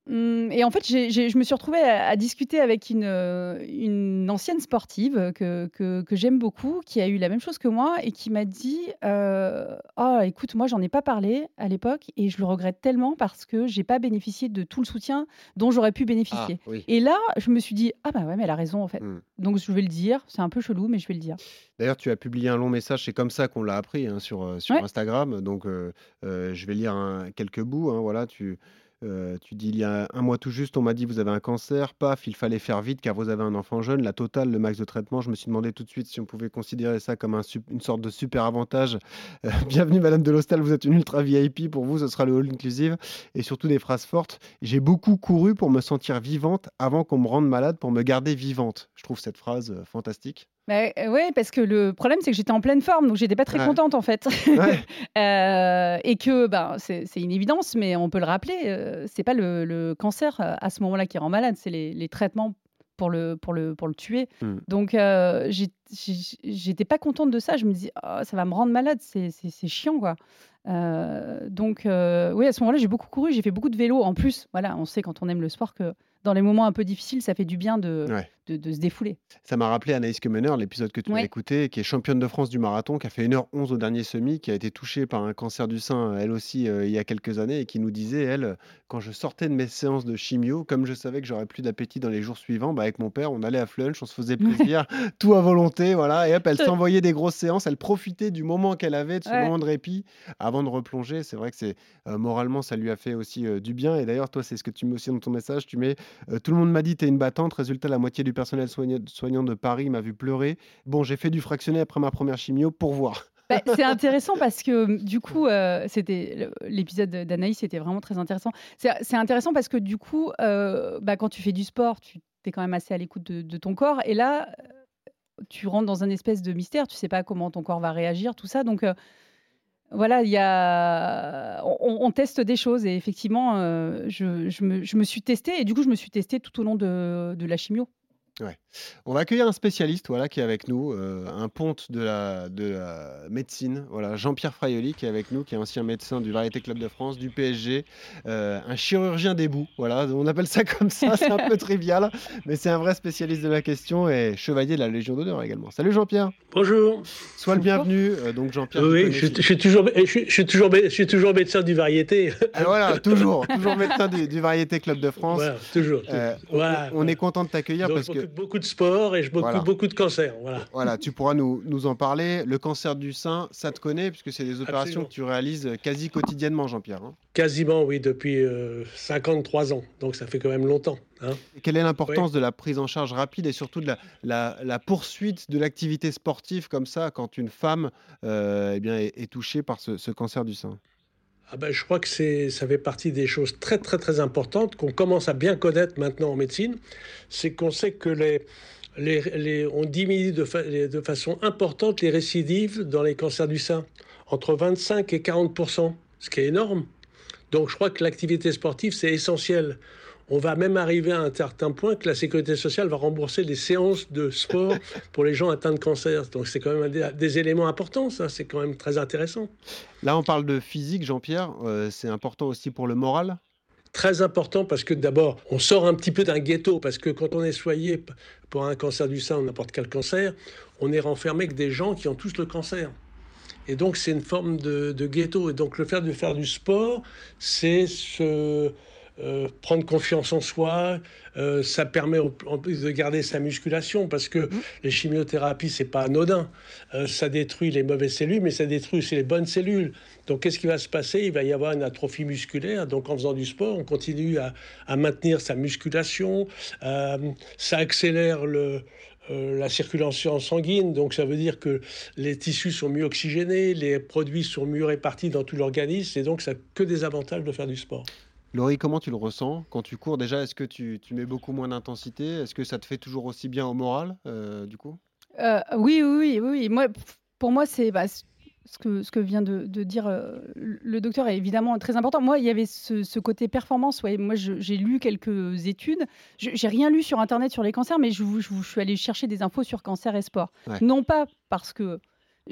Hum, Et en fait, je me suis retrouvée à, à discuter avec une, euh, une ancienne sportive que, que, que j'aime beaucoup, qui a eu la même chose que moi et qui m'a dit euh, Oh, écoute, moi, j'en ai pas parlé à l'époque et je le regrette tellement parce que j'ai pas bénéficié de tout le soutien dont j'aurais pu Ah, bénéficier. oui. Et là, je me suis dit Ah, bah ouais, mais elle a raison en fait. Hmm. Donc, je vais le dire. C'est un peu chelou, mais je vais le dire. D'ailleurs, tu as publié un long message, c'est comme ça qu'on l'a appris hein, sur, euh, sur Ouais. Instagram. Donc, euh, euh, je vais lire un- quelques bouts. hein, voilà, tu, euh, tu dis il y a un mois tout juste, on m'a dit vous avez un cancer. Paf, il fallait faire vite car vous avez un enfant jeune. La totale, le max de traitement. Je me suis demandé tout de suite si on pouvait considérer ça comme une sorte de super avantage. Euh, bienvenue, Madame de l'Hostal, vous êtes une ultra VIP. Pour vous, ce sera le all inclusive. Et surtout des phrases fortes. J'ai beaucoup couru pour me sentir vivante avant qu'on me rende malade pour me garder vivante. Je trouve cette phrase euh, fantastique. Bah, euh, ouais, parce que le problème, c'est que j'étais en pleine forme, donc j'étais pas très Ouais. contente en fait. Ouais. Euh, et que ben, c'est une évidence, mais on peut le rappeler, euh, c'est pas le, le cancer euh, à ce moment-là qui rend malade, c'est les, les traitements pour le, pour le, pour le tuer. Mm. Donc j'étais pas contente de ça. Je me dis, Ah, ça va me rendre malade, c'est chiant quoi. Euh, donc euh, oui, à ce moment-là, j'ai beaucoup couru, j'ai fait beaucoup de vélo. En plus, voilà, on sait quand on aime le sport que dans les moments un peu difficiles, ça fait du bien de, Ouais. de, de se défouler. Ça m'a rappelé Anaïs Kemener, l'épisode que tu as Ouais. écouté, qui est championne de France du marathon, qui a fait 1h11 au dernier semi, qui a été touchée par un cancer du sein, elle aussi, euh, il y a quelques années, et qui nous disait, elle, euh, quand je sortais de mes séances de chimio, comme je savais que j'aurais plus d'appétit dans les jours suivants, bah, avec mon père, on allait à Flunch, on se faisait plaisir, tout à volonté, voilà, et hop, elle s'envoyait des grosses séances, elle profitait du moment qu'elle avait, de ce Ouais. moment de répit, avant de replonger. C'est vrai que c'est euh, moralement, ça lui a fait aussi euh, du bien. Et d'ailleurs, toi, c'est ce que tu mets aussi dans ton message. Tu mets euh, Tout le monde m'a dit, t'es une battante. Résultat, la moitié du personnel soigna- soignant de Paris m'a vu pleurer. Bon, j'ai fait du fractionné après ma première chimio pour voir. C'est intéressant parce que du coup, c'était l'épisode d'Anaïs, c'était vraiment très intéressant. C'est intéressant parce que du coup, quand tu fais du sport, tu es quand même assez à l'écoute de, ton corps. Et là, tu rentres dans un espèce de mystère. Tu sais pas comment ton corps va réagir, tout ça. Donc voilà, il y a, on, teste des choses et effectivement, euh, je, me, suis testée et du coup, je me suis testée tout au long de la chimio. On va accueillir un spécialiste voilà, qui est avec nous, euh, un ponte de la, de la médecine, voilà, Jean-Pierre Fraioli qui est avec nous, qui est ancien médecin du Variété Club de France, du PSG, euh, un chirurgien des bouts, voilà, on appelle ça comme ça, c'est un peu trivial, mais c'est un vrai spécialiste de la question et chevalier de la Légion d'honneur également. Salut Jean-Pierre, Bonjour. sois le bienvenu, euh, donc Jean-Pierre. Oui, je, je suis toujours, je, suis- je suis toujours, je suis toujours médecin du variété. Ah, voilà, toujours, toujours médecin du, du Variété Club de France. Voilà, toujours. Euh, on- Voilà, on, est content de t'accueillir parce que m'occupe beaucoup de sport et je m'occupe Voilà. beaucoup de cancer. Voilà. Voilà, tu pourras nous, nous en parler. Le cancer du sein, ça te connaît, puisque c'est des opérations Absolument. que tu réalises euh, quasi quotidiennement, Jean-Pierre. hein. Quasiment, oui, depuis euh, 53 ans. Donc ça fait quand même longtemps. hein. Quelle est l'importance de la prise en charge rapide et surtout de la, la- la poursuite de l'activité sportive comme ça quand une femme euh, eh bien, est, est touchée par ce, ce cancer du sein? Ah ben, je crois que c'est, ça fait partie des choses très très très importantes qu'on commence à bien connaître maintenant en médecine. C'est qu'on sait que les, les, les- on diminue de, de façon importante les récidives dans les cancers du sein, entre 25 et 40 ce qui est énorme. Donc je crois que l'activité sportive c'est essentiel. On va même arriver à un certain point que la sécurité sociale va rembourser des séances de sport pour les gens atteints de cancer. Donc c'est quand même des, des éléments importants, ça. C'est quand même très intéressant. Là, on parle de physique, Jean-Pierre. euh, c'est important aussi pour le moral? très important parce que d'abord, on sort un petit peu d'un ghetto parce que quand on est soigné pour un cancer du sein ou n'importe quel cancer, on est renfermé avec des gens qui ont tous le cancer. Et donc, c'est une forme de, de ghetto. Et donc, le fait de faire du sport, c'est se euh, prendre confiance en soi. Euh, ça permet en plus de garder sa musculation parce que les chimiothérapies, c'est pas anodin. Euh, ça détruit les mauvaises cellules, mais ça détruit aussi les bonnes cellules. Donc, qu'est-ce qui va se passer? Il va y avoir une atrophie musculaire. Donc, en faisant du sport, on continue à, à maintenir sa musculation. Ça accélère le, euh, la circulation sanguine, donc ça veut dire que les tissus sont mieux oxygénés, les produits sont mieux répartis dans tout l'organisme, et donc ça n'a que des avantages de faire du sport. Laurie, comment tu le ressens quand tu cours Déjà, est-ce que tu, tu mets beaucoup moins d'intensité? Est-ce que ça te fait toujours aussi bien au moral, euh, du coup? Euh, oui, oui, oui, oui. Moi, pour moi, c'est bah, ce que, ce que vient de, de dire euh, le docteur est évidemment très important. Moi, il y avait ce, ce côté performance. Ouais. Moi, j'ai lu quelques études. Je- J'ai rien lu sur Internet sur les cancers, mais je, suis allée chercher des infos sur cancer et sport. Ouais. Non pas parce que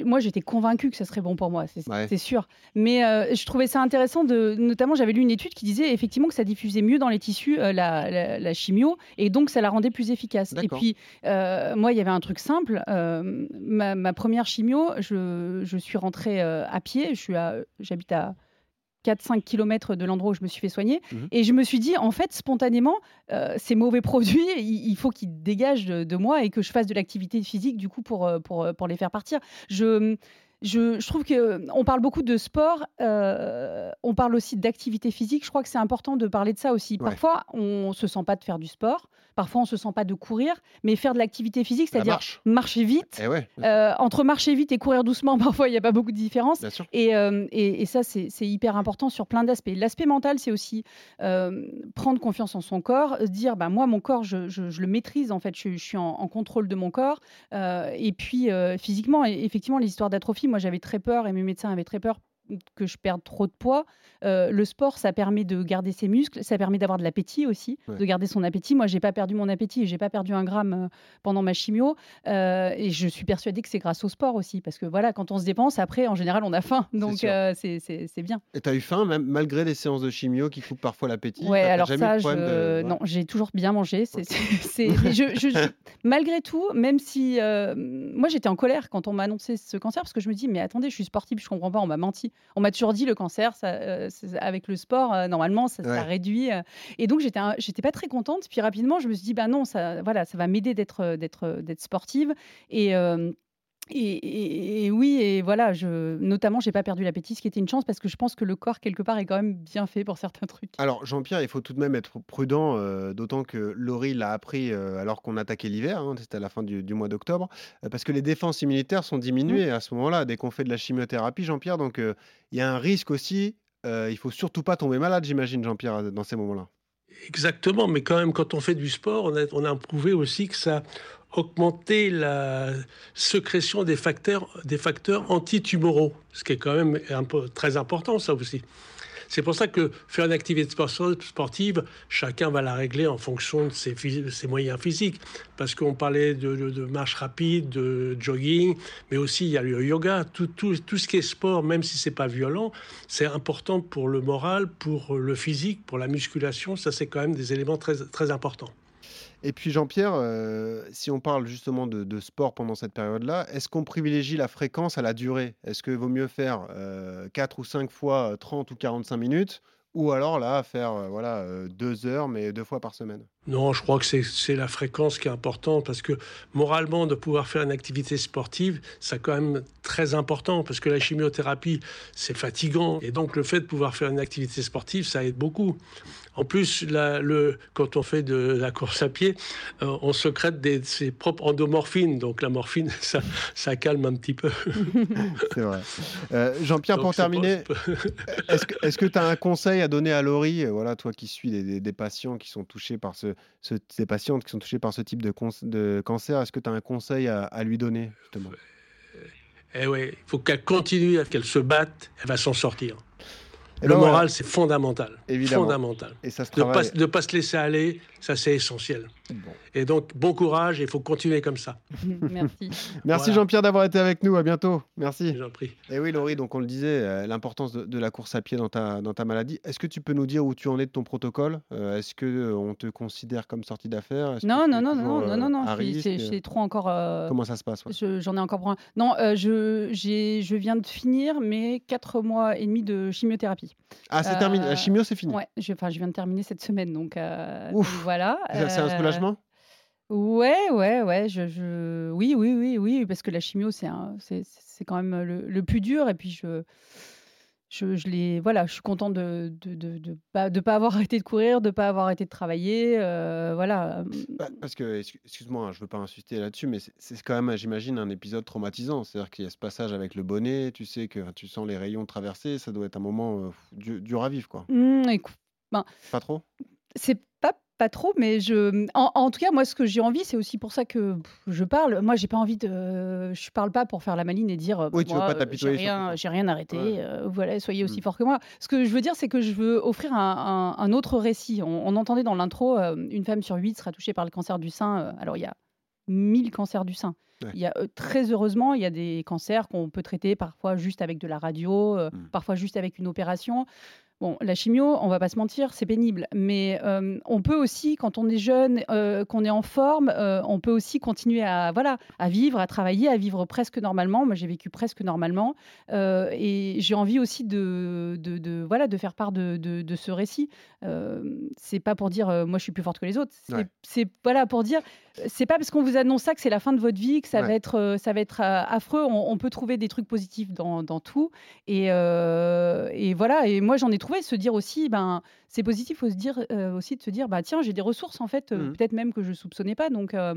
moi, j'étais convaincue que ça serait bon pour moi, c'est Ouais. sûr. Mais euh, je trouvais ça intéressant de, notamment, j'avais lu une étude qui disait effectivement que ça diffusait mieux dans les tissus euh, la, la- la chimio et donc ça la rendait plus efficace. Et puis euh, moi, il y avait un truc simple. ma, ma première chimio, je, je suis rentrée à pied. J'habite à 4-5 km de l'endroit où je me suis fait soigner. Mhm. Et je me suis dit, en fait, spontanément, euh, ces mauvais produits, il, il faut qu'ils dégagent de, de moi et que je fasse de l'activité physique, du coup, pour, euh, pour, euh, pour les faire partir. Je. Je, je trouve que on parle beaucoup de sport, euh, on parle aussi d'activité physique. Je crois que c'est important de parler de ça aussi. Ouais. Parfois, on se sent pas de faire du sport, parfois on se sent pas de courir, mais faire de l'activité physique, c'est-à-dire marche. marcher vite. Eh ouais, Euh, entre marcher vite et courir doucement, parfois il n'y a pas beaucoup de différence. Et, euh, et- et ça, c'est hyper important sur plein d'aspects. L'aspect mental, c'est aussi euh, prendre confiance en son corps, se dire, bah, moi, mon corps, je, je- je le maîtrise, en fait, je, suis en, en contrôle de mon corps. Euh, et puis, euh, physiquement, effectivement, les histoires d'atrophie, moi, j'avais très peur, et mes médecins avaient très peur que je perde trop de poids. Euh, le sport, ça permet de garder ses muscles, ça permet d'avoir de l'appétit aussi, Ouais. de garder son appétit. Moi, j'ai pas perdu mon appétit, j'ai pas perdu un gramme euh, pendant ma chimio. Euh, et je suis persuadée que c'est grâce au sport aussi, parce que voilà, quand on se dépense, après, en général, on a faim. Donc, c'est bien. Et t'as eu faim, même malgré les séances de chimio qui coupent parfois l'appétit? Ouais, alors ça, je... de- non, ouais. j'ai toujours bien mangé. C'est, je- je- malgré tout, même si euh, moi j'étais en colère quand on m'a annoncé ce cancer, parce que je me dis, mais attendez, je suis sportive, je comprends pas, on m'a menti. On m'a toujours dit le cancer, ça, euh, avec le sport, euh, normalement, ça, ça réduit. euh. et donc j'étais, j'étais pas très contente. Puis rapidement, je me suis dit, bah non, ça, voilà, ça va m'aider d'être, d'être, d'être sportive. Et et, et- et oui, et voilà, je, notamment, j'ai pas perdu l'appétit, ce qui était une chance parce que je pense que le corps, quelque part, est quand même bien fait pour certains trucs. Alors, Jean-Pierre, il faut tout de même être prudent, euh, d'autant que Laurie l'a appris euh, alors qu'on attaquait l'hiver, hein, c'était à la fin du, du mois d'octobre, euh, parce que les défenses immunitaires sont diminuées à ce moment-là, dès qu'on fait de la chimiothérapie, Jean-Pierre. Donc, il y a un risque aussi. il faut surtout pas tomber malade, j'imagine, Jean-Pierre, dans ces moments-là. Exactement, mais quand même, quand on fait du sport, on a, prouvé aussi que ça augmentait la sécrétion des facteurs, des facteurs antitumoraux, ce qui est quand même un peu très important, ça aussi. C'est pour ça que faire une activité sport- sportive, chacun va la régler en fonction de ses, moyens physiques. Parce qu'on parlait de, marche rapide, de jogging, mais aussi il y a le yoga. Tout, ce qui est sport, même si c'est pas violent, c'est important pour le moral, pour le physique, pour la musculation. Ça, c'est quand même des éléments très importants. Et puis, Jean-Pierre, euh, si on parle justement de, sport pendant cette période-là, est-ce qu'on privilégie la fréquence à la durée? Est-ce que vaut mieux faire euh, 4 ou 5 fois euh, 30 ou 45 minutes ou alors là, faire euh, voilà, euh, deux heures, mais deux fois par semaine? Non, je crois que c'est- la fréquence qui est importante parce que moralement, de pouvoir faire une activité sportive, c'est quand même très important parce que la chimiothérapie, c'est fatigant. Et donc, le fait de pouvoir faire une activité sportive, ça aide beaucoup. En plus, la- le, quand on fait de la course à pied, euh, on secrète des, ses propres endomorphines. Donc, la morphine, ça, ça calme un petit peu. C'est vrai. Euh, Jean-Pierre, pour terminer, est-ce que tu as un conseil à donner à Laurie, euh, voilà, toi qui suis des, des- des patients qui sont touchés par ce, ce- ces patientes qui sont touchées par ce type de, cancer, est-ce que tu as un conseil à, à lui donner justement? Eh oui, il faut qu'elle continue, qu'elle se batte, elle va s'en sortir. Eh le ben voilà. moral, c'est fondamental. Évidemment. Fondamental. Et ça se De ne pas, travaille. de pas se laisser aller, ça c'est essentiel. Bon. Et donc, bon courage, et il faut continuer comme ça. Merci. Merci Voilà. Jean-Pierre d'avoir été avec nous. À bientôt. Merci. J'en prie. Et oui, Laurie, donc on le disait, euh, l'importance de, de la course à pied dans ta, dans ta maladie. Est-ce que tu peux nous dire où tu en es de ton protocole? Euh, Est-ce que euh, on te considère comme sortie d'affaires? Non, non, es non, non, non, euh, non, non, c'est c'est trop encore. euh, Comment ça se passe ouais? je- J'en ai encore pour un. Non, euh, je, je viens de finir mes quatre mois et demi de chimiothérapie. Ah, c'est terminé. La Euh, chimio, c'est fini. Ouais, je, enfin, je viens de terminer cette semaine, donc, euh, donc Ouf. voilà. C'est un Euh, Ouais, ouais, ouais. Je, je... Oui, oui, oui, oui, parce que la chimio, c'est un- c'est c'est quand même le, le plus dur. Et puis, je, je, je l'ai- voilà, je suis contente de de, de, de pas, de pas avoir arrêté de courir, de pas avoir arrêté de travailler. euh, voilà. Bah, Parce que, excu- excuse-moi, hein, je veux pas insister là-dessus, mais c'est- c'est quand même, j'imagine, un épisode traumatisant. C'est-à-dire qu'il y a ce passage avec le bonnet, tu sais que tu sens les rayons traverser, ça doit être un moment euh, dur, dur à vivre, quoi. Hum, écoute, ben, Pas trop? c'est pas pas trop, mais je, en, en tout cas, moi, ce que j'ai envie, c'est aussi pour ça que je parle. Moi, j'ai pas envie de, je parle pas pour faire la maline et dire, euh, Oui, tu veux pas euh, j'ai rien, j'ai rien arrêté. Ouais. euh, voilà, soyez aussi Mm. fort que moi. Ce que je veux dire, c'est que je veux offrir un, un- un autre récit. On, on entendait dans l'intro, euh, une femme sur huit sera touchée par le cancer du sein. alors, il y a 1000 cancers du sein. Ouais. Il y a très heureusement, il y a des cancers qu'on peut traiter parfois juste avec de la radio, euh, Mm. parfois juste avec une opération. Bon, la chimio, on va pas se mentir, c'est pénible. Mais euh, on peut aussi, quand on est jeune, euh, qu'on est en forme, euh, on peut aussi continuer à, voilà, à vivre, à travailler, à vivre presque normalement. Moi, j'ai vécu presque normalement. Et j'ai envie aussi de, de, de, voilà, de faire part de, de, de ce récit. C'est pas pour dire, moi, je suis plus forte que les autres. C'est Ouais. voilà, pour dire, c'est pas parce qu'on vous annonce ça que c'est la fin de votre vie, que ça Ouais. va être, ça va être affreux. On, on peut trouver des trucs positifs dans, dans tout. Et, et voilà, et moi j'en ai trouvé, se dire aussi, ben, c'est positif faut se dire, euh, aussi de se dire, bah, tiens, j'ai des ressources en fait, euh, Mhm. peut-être même que je soupçonnais pas. Donc, euh,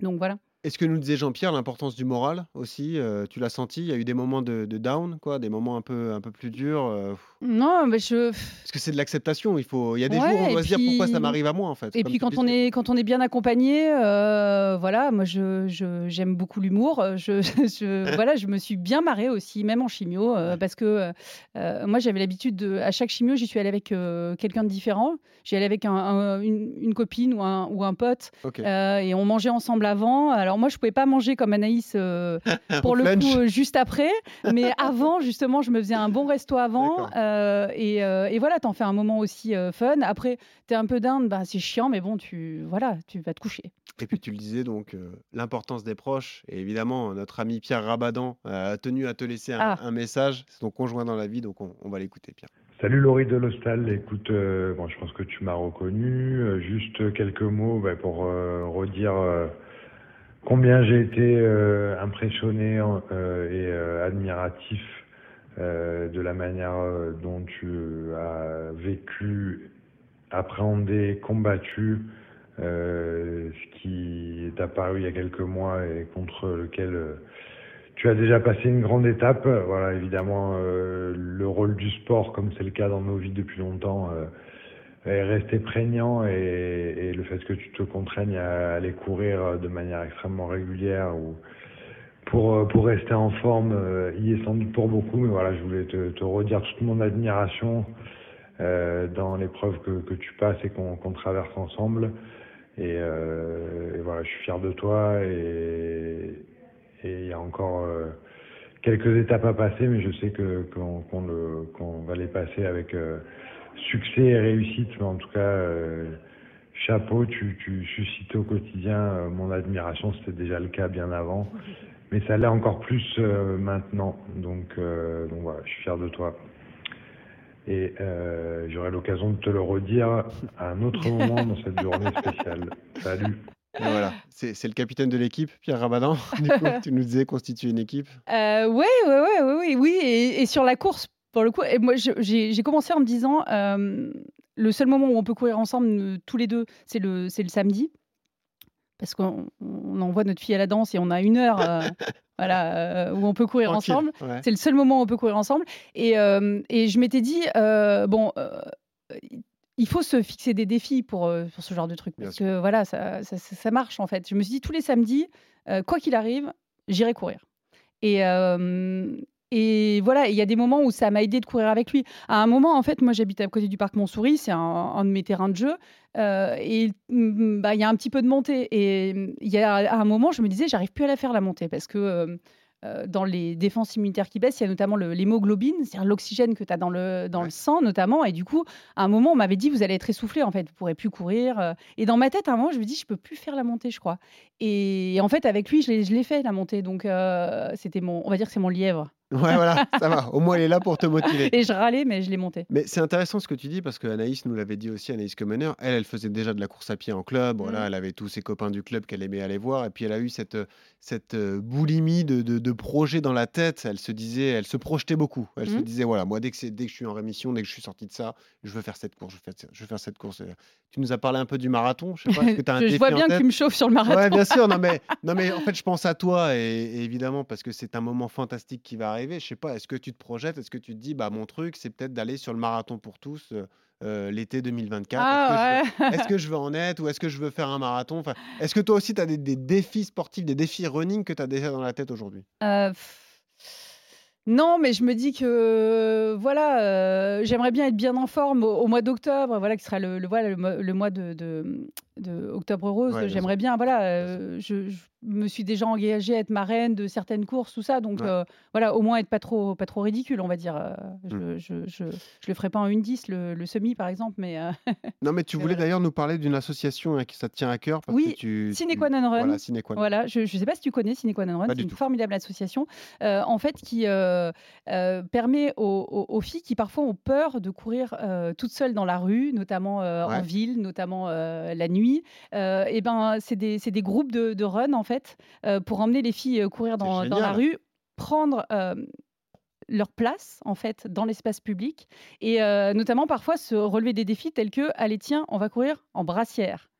donc voilà. Est-ce que nous disait Jean-Pierre l'importance du moral aussi Tu l'as senti Il y a eu des moments de, de down, quoi, des moments un peu, un peu plus durs. Non, mais je. parce que c'est de l'acceptation. Il faut. Il y a des Ouais, jours où on doit se dire pourquoi ça m'arrive à moi en fait. Et puis quand on est quand on est bien accompagné, euh, voilà, moi je j'aime beaucoup l'humour. euh, Je, je- voilà, je me suis bien marrée aussi, même en chimio, euh, parce que euh, moi j'avais l'habitude de à chaque chimio j'y suis allée avec quelqu'un de différent. J'y allais avec un- un- une, une copine ou un ou un pote Ok. euh, et on mangeait ensemble avant. Alors moi je pouvais pas manger comme Anaïs pour le coup juste après, mais avant justement je me faisais un bon resto avant. Euh, et, euh, et voilà t'en fais un moment aussi euh, fun. Après t'es un peu down, bah, c'est chiant, mais bon, tu voilà, tu vas te coucher. Et puis tu le disais donc euh, l'importance des proches et évidemment notre ami Pierre Rabadan euh, a tenu à te laisser un, Ah. un message. C'est ton conjoint dans la vie donc on, on va l'écouter Pierre. Salut Laurie de l'Hostal, écoute, euh, bon, je pense que tu m'as reconnu. Euh, juste quelques mots bah, pour euh, redire euh, combien j'ai été euh, impressionné euh, et euh, admiratif euh, de la manière euh, dont tu as vécu, appréhendé, combattu euh, ce qui est apparu il y a quelques mois et contre lequel euh, tu as déjà passé une grande étape. Voilà, évidemment, euh, le rôle du sport, comme c'est le cas dans nos vies depuis longtemps, euh, est resté prégnant et, et le fait que tu te contraignes à aller courir de manière extrêmement régulière ou pour, euh, pour rester en forme, euh, y est sans doute pour beaucoup. Mais voilà, je voulais te, te redire toute mon admiration euh, dans l'épreuve que, que tu passes et qu'on qu'on traverse ensemble. Et, et voilà, je suis fier de toi et il y a encore quelques étapes à passer, mais je sais que qu'on qu'on le- qu'on va les passer avec euh, succès et réussite. Mais en tout cas, euh, chapeau, tu, tu suscites au quotidien euh, mon admiration. C'était déjà le cas bien avant, mais ça l'est encore plus euh, maintenant. Donc, euh, donc voilà, je suis fier de toi. Et euh, j'aurai l'occasion de te le redire à un autre moment dans cette journée spéciale. Salut. Et voilà, c'est le capitaine de l'équipe Pierre Rabadan. Du coup, tu nous disais constituer une équipe. Ouais, ouais, ouais, ouais, oui, et, et sur la course, pour le coup, et moi j'ai commencé en me disant, euh, le seul moment où on peut courir ensemble tous les deux, c'est le, c'est le samedi, parce qu'on on envoie notre fille à la danse et on a une heure, euh, voilà, euh, où on peut courir Tranquille, ensemble. ouais. C'est le seul moment où on peut courir ensemble. Et, euh, et je m'étais dit, bon, il faut se fixer des défis pour, pour ce genre de truc. Bien Parce que voilà, ça, ça, ça- ça marche en fait. Je me suis dit, tous les samedis, quoi qu'il arrive, j'irai courir. Et, euh, et voilà, il y a des moments où ça m'a aidé de courir avec lui. À un moment, en fait, moi j'habite à côté du parc Montsouris, c'est un, un de mes terrains de jeu. euh, et mm, bah, il y a un petit peu de montée. Et mm, il y a à un moment, je me disais, j'arrive plus à la faire la montée parce que euh, euh, dans les défenses immunitaires qui baissent, il y a notamment l'hémoglobine, c'est-à-dire l'oxygène que tu as dans, le, dans Ouais. le sang notamment. Et du coup, à un moment, on m'avait dit, vous allez être essoufflé, en fait, vous pourrez plus courir. Et dans ma tête, à un moment, je me dis, je peux plus faire la montée, je crois. Et en fait, avec lui, je l'ai- je l'ai fait, la montée. Donc, euh, c'était mon, on va dire que c'est mon lièvre. Ouais, voilà, ça va. Au moins, elle est là pour te motiver. Et je râlais, mais je l'ai monté. Mais c'est intéressant ce que tu dis parce que Anaïs nous l'avait dit aussi, Anaïs Comener. Elle, elle faisait déjà de la course à pied en club. Voilà, Mmh. elle avait tous ses copains du club qu'elle aimait aller voir. Et puis, elle a eu cette, cette euh, boulimie de, de, de projets dans la tête. Elle se disait, elle se projetait beaucoup. Elle se Mmh. disait, voilà, moi, dès que, dès que je suis en rémission, dès que je suis sorti de ça, je veux faire cette course, je veux faire, je veux faire cette course. Tu nous as parlé un peu du marathon. Je sais pas, que as un Je, vois en bien que tu me chauffes sur le marathon. Ouais, bien sûr. Non, mais, non, mais en fait, je pense à toi et, et évidemment parce que c'est un moment fantastique qui va arriver. Je sais pas, est-ce que tu te projettes Est-ce que tu te dis, bah, mon truc, c'est peut-être d'aller sur le marathon pour tous euh, l'été 2024 Ah Est-ce que, je veux, ouais. est-ce que je veux en être ou est-ce que je veux faire un marathon? Enfin, Est-ce que toi aussi, tu as des, des défis sportifs, des défis running que tu as déjà dans la tête aujourd'hui? Euh, non, mais je me dis que voilà, euh, j'aimerais bien être bien en forme au, au mois d'octobre, voilà, qui sera le, le, voilà, le, mo- le mois de, de, de Octobre Rose. Ouais, j'aimerais bien, voilà, euh, je, je me suis déjà engagée à être marraine de certaines courses, tout ça, donc Ouais. euh, voilà, au moins être pas trop, pas trop ridicule, on va dire. euh, je, Mm. je, je, je le ferai pas en une 10 le, le semi par exemple, mais euh, Non, mais tu voulais d'ailleurs nous parler d'une association hein, qui ça te tient à cœur parce Oui, que tu. Sine tu- Qua Non Run. Voilà, Sine Qua Non. Voilà, je ne sais pas si tu connais Sine Qua Non Run, c'est une tout. formidable association, en fait, qui permet aux, aux- aux filles qui parfois ont peur de courir toutes seules dans la rue, notamment Ouais. en ville, notamment la nuit. Et ben, c'est des, des groupes de, de run en fait euh, pour emmener les filles euh, courir dans, dans la rue, prendre euh, leur place en fait dans l'espace public et euh, notamment parfois se relever des défis tels que allez tiens on va courir en brassière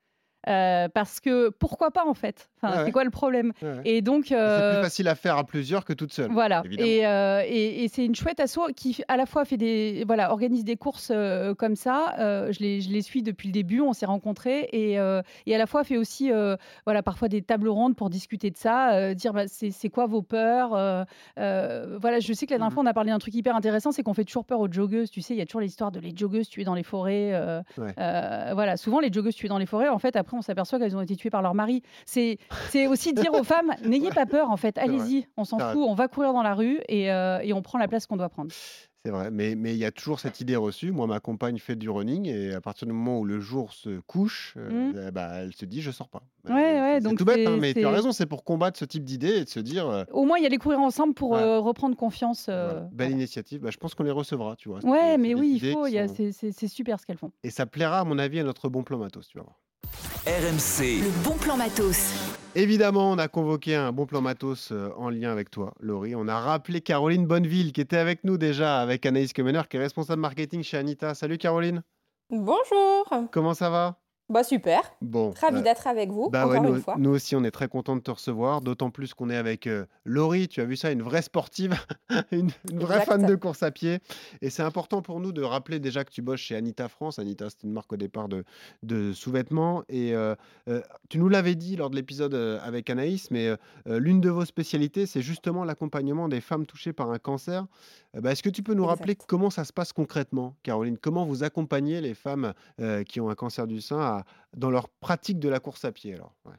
Euh, parce que pourquoi pas en fait? Enfin, Ouais, c'est quoi le problème? Ouais, ouais. et donc C'est euh, plus facile à faire à plusieurs que toute seule. voilà, et, euh, et, et c'est une chouette asso qui à la fois fait des voilà organise des courses euh, comme ça. Euh, je les je les suis depuis le début, on s'est rencontrés et, euh, et à la fois fait aussi euh, voilà parfois des tables rondes pour discuter de ça, euh, dire bah, c'est c'est quoi vos peurs. euh, euh, voilà, je sais que la dernière Mhm. fois on a parlé d'un truc hyper intéressant, c'est qu'on fait toujours peur aux joggeuses. Tu sais, il y a toujours l'histoire de les joggeuses tuées dans les forêts. euh, euh, voilà, souvent les joggeuses tuées dans les forêts, en fait, après on s'aperçoit qu'elles ont été tuées par leur mari. C'est aussi dire aux femmes, n'ayez pas peur, en fait, allez-y, on s'en fout, on va courir dans la rue et, euh, et on prend la place qu'on doit prendre. C'est vrai, mais mais il y a toujours cette idée reçue. Moi, ma compagne fait du running et à partir du moment où le jour se couche, euh, Mm. eh bah, elle se dit je sors pas. Ouais, Euh, ouais, c'est- tout bête, hein, mais tu as raison, c'est pour combattre ce type d'idée et de se dire euh, Au moins, il y a les courir ensemble pour Ouais. euh, reprendre confiance. voilà, belle initiative. Bah, je pense qu'on les recevra, tu vois. Ouais, mais oui, il faut, sont- c'est super ce qu'elles font. Et ça plaira à mon avis à notre bon plan matos, tu vas voir. RMC, Le bon plan matos. Évidemment, on a convoqué un bon plan matos euh, en lien avec toi, Laurie. On a rappelé Caroline Bonneville qui était avec nous déjà, avec Anaïs Kemener, qui est responsable marketing chez Anita. Salut Caroline, Bonjour. comment ça va? Bah super. Bon. Ravi euh, d'être avec vous Bah ouais, encore nous, une fois. nous aussi, on est très content de te recevoir, d'autant plus qu'on est avec euh, Laurie, tu as vu ça, une vraie sportive, une, une vraie fan de course à pied. Et c'est important pour nous de rappeler déjà que tu bosses chez Anita France. Anita, c'est une marque au départ de, de sous-vêtements. Et euh, euh, tu nous l'avais dit lors de l'épisode avec Anaïs, mais l'une de vos spécialités, c'est justement l'accompagnement des femmes touchées par un cancer. Euh, bah, Est-ce que tu peux nous rappeler Exact. comment ça se passe concrètement, Caroline? Comment vous accompagnez les femmes euh, qui ont un cancer du sein à- dans leur pratique de la course à pied alors? Ouais.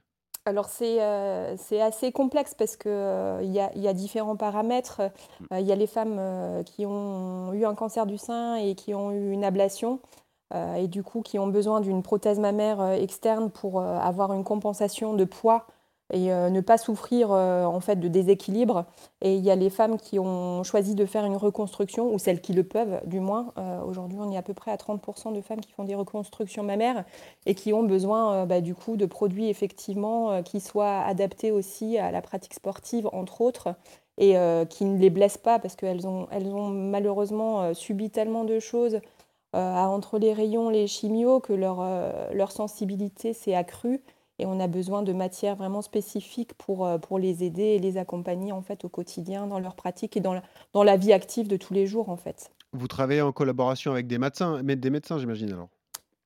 Alors c'est euh, c'est assez complexe parce que euh, il y a, il y a différents paramètres. Euh, Il y a les femmes qui ont eu un cancer du sein et qui ont eu une ablation et du coup qui ont besoin d'une prothèse mammaire externe pour avoir une compensation de poids et euh, ne pas souffrir euh, en fait de déséquilibre. Et il y a les femmes qui ont choisi de faire une reconstruction, ou celles qui le peuvent du moins. Euh, Aujourd'hui, on est à peu près à 30% de femmes qui font des reconstructions mammaires et qui ont besoin bah, du coup de produits effectivement qui soient adaptés aussi à la pratique sportive, entre autres, et qui ne les blessent pas parce qu'elles ont, elles ont malheureusement subi tellement de choses entre les rayons, les chimios, que leur, leur sensibilité s'est accrue. Et on a besoin de matières vraiment spécifiques pour, euh, pour les aider et les accompagner en fait au quotidien dans leur pratique et dans la, dans la vie active de tous les jours en fait. Vous travaillez en collaboration avec des médecins, mais des médecins, j'imagine alors?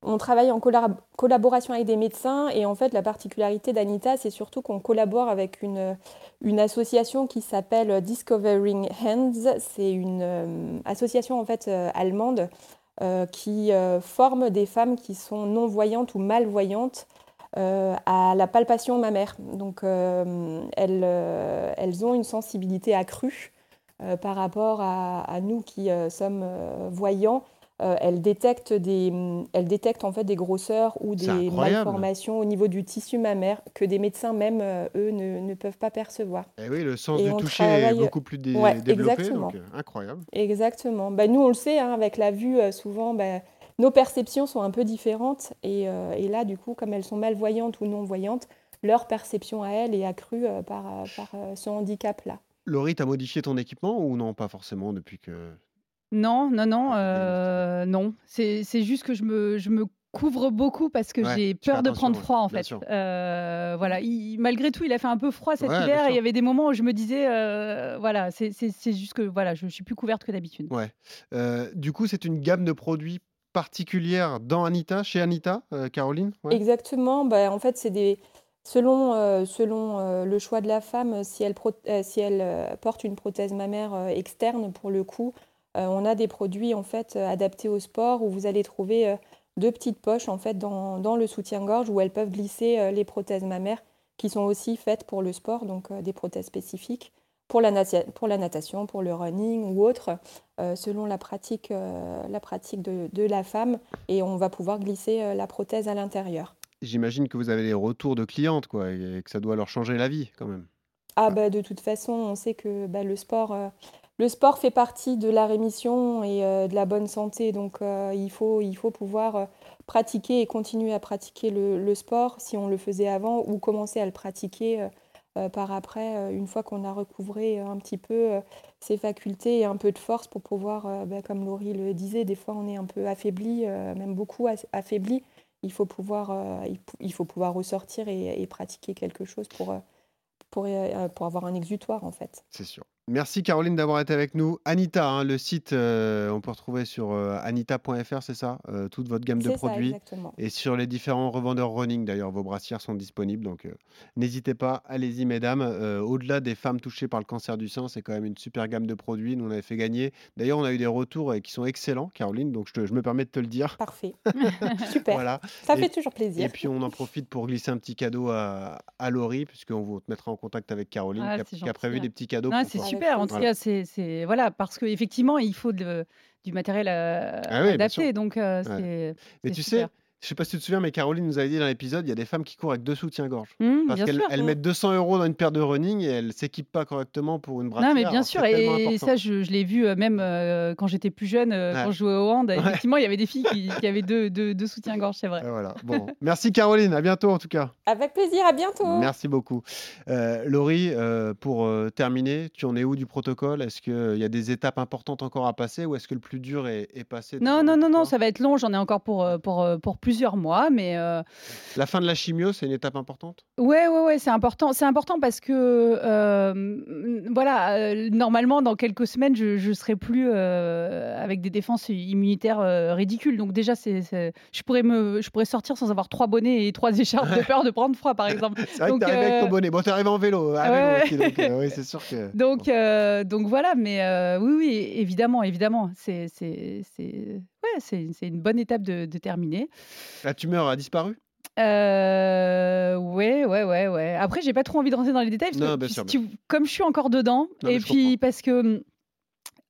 On travaille en collab- collaboration avec des médecins et en fait la particularité d'Anita c'est surtout qu'on collabore avec une, une association qui s'appelle Discovering Hands. C'est une euh, association en fait euh, allemande euh, qui forme des femmes qui sont non-voyantes ou malvoyantes euh, à la palpation mammaire. Donc euh, elles, euh, elles ont une sensibilité accrue par rapport à, à nous qui sommes voyants euh, elle détecte des, mm, elle détecte en fait des grosseurs ou des malformations au niveau du tissu mammaire que des médecins même eux ne, ne peuvent pas percevoir. Eh oui, le sens Et du toucher est beaucoup plus dé- Ouais, développé, exactement. donc incroyable. Exactement. Bah, nous, on le sait, hein, avec la vue, souvent, bah, nos perceptions sont un peu différentes. Et, euh, et là, du coup, comme elles sont malvoyantes ou non-voyantes, leur perception à elles est accrue euh, par, euh, par euh, ce handicap-là. Laurie, t'as modifié ton équipement ou non, pas forcément depuis que. Non, non, non, euh, non. C'est c'est juste que je me, je me couvre beaucoup parce que Ouais, j'ai peur de prendre froid en fait. Euh, voilà, il- malgré tout, il a fait un peu froid cet Ouais, hiver. et Il y avait des moments où je me disais, euh, voilà, c'est c'est- c'est juste que voilà, je, je suis plus couverte que d'habitude. Ouais. Euh, du coup, c'est une gamme de produits particulière dans Anita, chez Anita, euh, Caroline. Exactement. Bah, en fait, c'est des. Selon, euh, selon euh, le choix de la femme, si elle, si elle porte une prothèse mammaire externe, pour le coup, on a des produits en fait adaptés au sport où vous allez trouver deux petites poches en fait dans, dans le soutien-gorge où elles peuvent glisser les prothèses mammaires qui sont aussi faites pour le sport, donc des prothèses spécifiques pour la, natia- pour la natation, pour le running ou autre, euh, selon la pratique, euh, la pratique de, de la femme. Et on va pouvoir glisser euh, la prothèse à l'intérieur. J'imagine que vous avez des retours de clientes, quoi, et que ça doit leur changer la vie, quand même. Ah bah de toute façon, on sait que bah, le sport, le sport fait partie de la rémission et de la bonne santé. Donc il faut, il faut pouvoir pratiquer et continuer à pratiquer le, le sport si on le faisait avant ou commencer à le pratiquer par après, euh, une fois qu'on a recouvré euh, un petit peu euh, ses facultés et un peu de force pour pouvoir, euh, bah, comme Laurie le disait, des fois on est un peu affaibli, euh, même beaucoup affaibli. Il faut pouvoir, euh, il, ressortir et, pratiquer quelque chose pour, euh, euh, pour avoir un exutoire en fait. C'est sûr. Merci Caroline d'avoir été avec nous. Anita, hein, le site, euh, on peut retrouver sur euh, anita.fr, c'est ça Euh, Toute votre gamme de ça, produits. exactement. Et sur les différents revendeurs running, d'ailleurs, vos brassières sont disponibles. Donc euh, n'hésitez pas, allez-y mesdames. Euh, Au-delà des femmes touchées par le cancer du sein, c'est quand même une super gamme de produits. Nous, on avait fait gagner. D'ailleurs, on a eu des retours euh, qui sont excellents, Caroline. Donc je, te- je me permets de te le dire. Parfait. Super. Voilà. Ça Et- fait toujours plaisir. Et puis on en profite pour glisser un petit cadeau à, à Laurie, puisqu'on vous mettra en contact avec Caroline, Ah, qui, a, qui prévu ouais. des petits cadeaux. Non, pour. Super. En tout Voilà. cas, c'est voilà parce qu'effectivement, il faut de- du matériel euh, Ah oui, adapté. Donc euh, Ouais. c'est Mais tu super. sais, je sais pas si tu te souviens, mais Caroline nous avait dit dans l'épisode, il y a des femmes qui courent avec deux soutiens-gorge. Mmh, parce qu'elles Mmh. mettent 200 euros dans une paire de running et elles s'équipent pas correctement pour une brassière. Non, mais bien sûr, et ça, je, je l'ai vu euh, même euh, quand j'étais plus jeune, euh, Ouais. quand je jouais au hand. Ouais. Effectivement, il y avait des filles qui, qui avaient deux, deux, deux soutiens-gorge, c'est vrai. Et voilà. Bon, merci Caroline, à bientôt en tout cas. Avec plaisir, à bientôt. Merci beaucoup. Euh, Laurie, euh, pour euh, terminer, tu en es où du protocole? Est-ce qu'il y a des étapes importantes encore à passer ou est-ce que le plus dur est, est passé Non, non, non, non, ça va être long. J'en ai encore pour, pour, pour plusieurs mois, mais euh, La fin de la chimio, c'est une étape importante? Ouais, ouais, ouais, c'est important. C'est important parce que, euh, voilà, euh, normalement, dans quelques semaines, je, je serai plus avec des défenses immunitaires ridicules. Donc déjà, c'est, je pourrais me, je pourrais sortir sans avoir trois bonnets et trois écharpes de peur de prendre froid, par exemple. C'est vrai Donc, que t'es avec ton bonnet. Bon, t'es arrivé en vélo, à ouais, vélo ouais. aussi, donc oui, c'est sûr que... Donc, donc voilà, mais oui, oui, évidemment, évidemment, c'est, c'est, c'est, ouais, c'est, une bonne étape de, de terminer. La tumeur a disparu? Euh, ouais, ouais, ouais, ouais. Après, j'ai pas trop envie de rentrer dans les détails parce Non, que sûr, tu- comme je suis encore dedans, Non, et puis parce que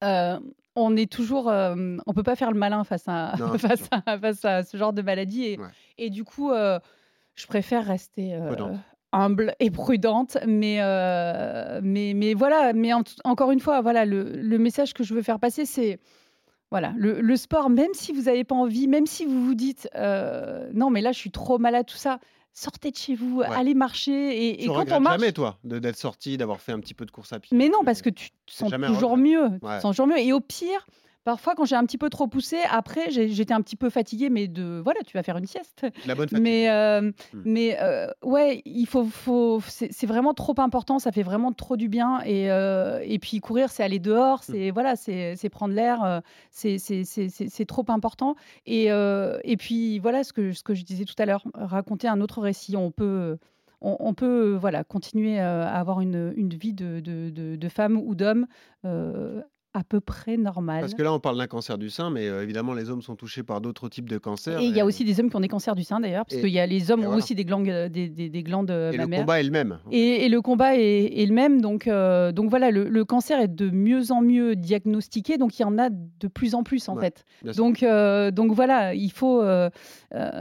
euh, on est toujours, euh, on peut pas faire le malin face à Non, face à, face à ce genre de maladie, et, et du coup, euh, je préfère rester euh, humble et prudente, mais mais mais voilà, mais en- encore une fois, voilà, le, le message que je veux faire passer, c'est voilà, le, le sport, même si vous n'avez pas envie, même si vous vous dites euh, non, mais là je suis trop malade, tout ça, sortez de chez vous, allez marcher. Et, et Tu quand on marche, jamais, toi, d'être sorti, d'avoir fait un petit peu de course à pied mais non, parce que tu te sens toujours mieux. Tu te sens toujours mieux. Et au pire, parfois, quand j'ai un petit peu trop poussé, après, j'étais un petit peu fatiguée, mais de voilà, tu vas faire une sieste. La bonne fatigue. Mais, euh, Hmm. mais euh, ouais, il faut, faut c'est vraiment trop important. Ça fait vraiment trop du bien. Et, euh, et puis courir, c'est aller dehors, Hmm. c'est voilà, c'est prendre l'air. c'est trop important. Et, et puis voilà, ce que ce que je disais tout à l'heure, raconter un autre récit. On peut on, peut voilà continuer à avoir une, une vie de, de, de- de femme ou d'homme euh, à peu près normale. Parce que là, on parle d'un cancer du sein, mais euh, évidemment, les hommes sont touchés par d'autres types de cancers. Et il y a aussi des hommes qui ont des cancers du sein d'ailleurs, parce qu'il y a les hommes ont voilà. aussi des glandes, euh, des, des- des glandes euh, Et le combat est le même. Et, et le combat est, est le même. Donc, euh, donc voilà, le, le cancer est de mieux en mieux diagnostiqué. Donc il y en a de plus en plus en Ouais, fait. Donc, euh, donc voilà, il faut,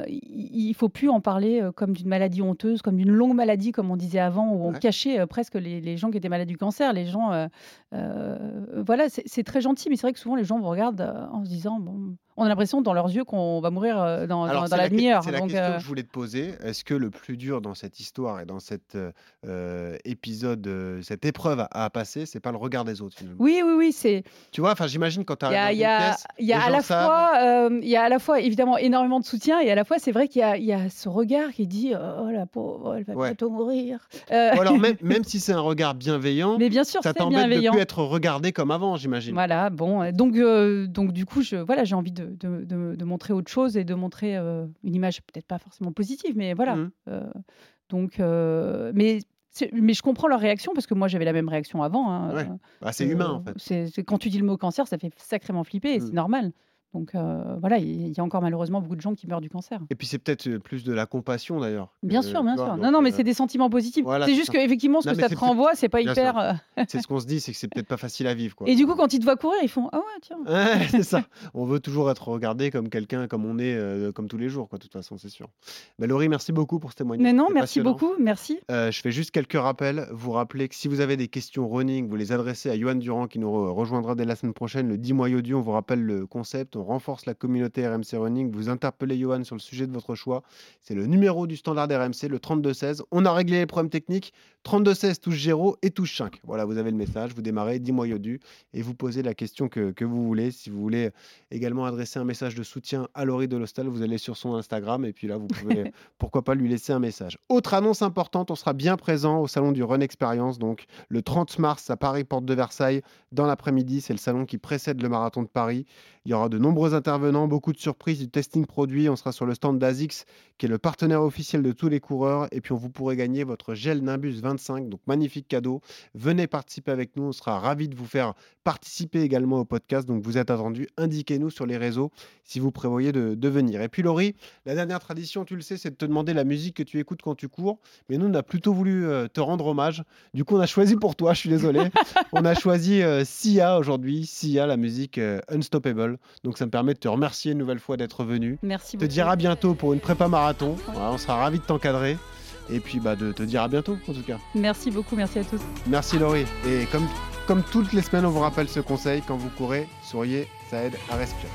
il faut plus en parler comme d'une maladie honteuse, comme d'une longue maladie, comme on disait avant, où on Ouais. cachait presque les, les gens qui étaient malades du cancer. Les gens, voilà, c'est très gentil, mais c'est vrai que souvent les gens vous regardent euh, en se disant, bon, on a l'impression dans leurs yeux qu'on va mourir euh, dans, Alors, dans- c'est dans la demi-heure. C'est la Donc, question euh, que je voulais te poser. Est-ce que le plus dur dans cette histoire et dans cet euh, épisode, cette épreuve à, à passer, c'est pas le regard des autres finalement? Oui, oui, oui, c'est. Tu vois, enfin, j'imagine quand tu arrives il y a- y a à la savent. fois, euh, il y a à la fois évidemment énormément de soutien et à la fois c'est vrai qu'il y a, il y a ce regard qui dit oh la pauvre, elle va Ouais. bientôt mourir. Euh, Ou alors même, même si c'est un regard bienveillant, mais bien sûr ça t'embête de plus être regardé comme avant, j'imagine. Voilà, bon, donc, donc du coup, je, voilà, j'ai envie de, de- de- de montrer autre chose et de montrer euh, une image peut-être pas forcément positive, mais voilà. Mhm. Euh, donc, euh, mais, mais je comprends leur réaction parce que moi j'avais la même réaction avant. hein, Ouais. Bah, c'est humain en fait. c'est- quand tu dis le mot cancer, ça fait sacrément flipper et Mm. c'est normal. Donc euh, voilà, il y a encore malheureusement beaucoup de gens qui meurent du cancer. Et puis c'est peut-être plus de la compassion d'ailleurs. Bien sûr, bien sûr. Non, non, mais c'est des sentiments positifs. voilà, c'est juste qu'effectivement, ce Non, que ça te renvoie, c'est pas bien hyper. C'est ce qu'on se dit, c'est que c'est peut-être pas facile à vivre. Quoi. Et du coup, quand ils te voient courir, ils font Ah ouais, tiens. Ouais, c'est ça. On veut toujours être regardé comme quelqu'un, comme on est, euh, comme tous les jours, quoi, de toute façon, c'est sûr. Bah, Laurie, merci beaucoup pour ce témoignage. Mais non, merci beaucoup, merci. Euh, je fais juste quelques rappels. Vous rappelez que si vous avez des questions running, vous les adressez à Johan Durand qui nous re- rejoindra dès la semaine prochaine, le 10 mois audio. On vous rappelle le concept. On renforce la communauté RMC Running. Vous interpellez Johan sur le sujet de votre choix. C'est le numéro du standard RMC, le 3216. On a réglé les problèmes techniques. 3216 touche 0 et touche 5. Voilà, vous avez le message. Vous démarrez 10 mois audio et vous posez la question que, que vous voulez. Si vous voulez également adresser un message de soutien à Laurie Delostal, vous allez sur son Instagram et puis là, vous pouvez pourquoi pas lui laisser un message. Autre annonce importante, on sera bien présent au salon du Run Experience, donc le 30 mars à Paris, porte de Versailles, dans l'après-midi. C'est le salon qui précède le marathon de Paris. Il y aura de nombreux intervenants, beaucoup de surprises, du testing produit. On sera sur le stand d'ASICS, qui est le partenaire officiel de tous les coureurs. Et puis, on vous pourrez gagner votre gel Nimbus 25, donc magnifique cadeau. Venez participer avec nous, on sera ravis de vous faire participer également au podcast. Donc, vous êtes attendus. Indiquez-nous sur les réseaux si vous prévoyez de, de venir. Et puis, Laurie, la dernière tradition, tu le sais, c'est de te demander la musique que tu écoutes quand tu cours. Mais nous, on a plutôt voulu euh, te rendre hommage. Du coup, on a choisi pour toi, je suis désolé. on a choisi euh, Sia aujourd'hui. Sia, la musique euh, Unstoppable. Donc, ça me permet de te remercier une nouvelle fois d'être venu. Merci Te beaucoup. dire à bientôt pour une prépa marathon. Voilà, on sera ravis de t'encadrer. Et puis, bah, de te dire à bientôt, en tout cas. Merci beaucoup, merci à tous. Merci Laurie. Et comme, comme toutes les semaines, on vous rappelle ce conseil. Quand vous courez, souriez, ça aide à respirer.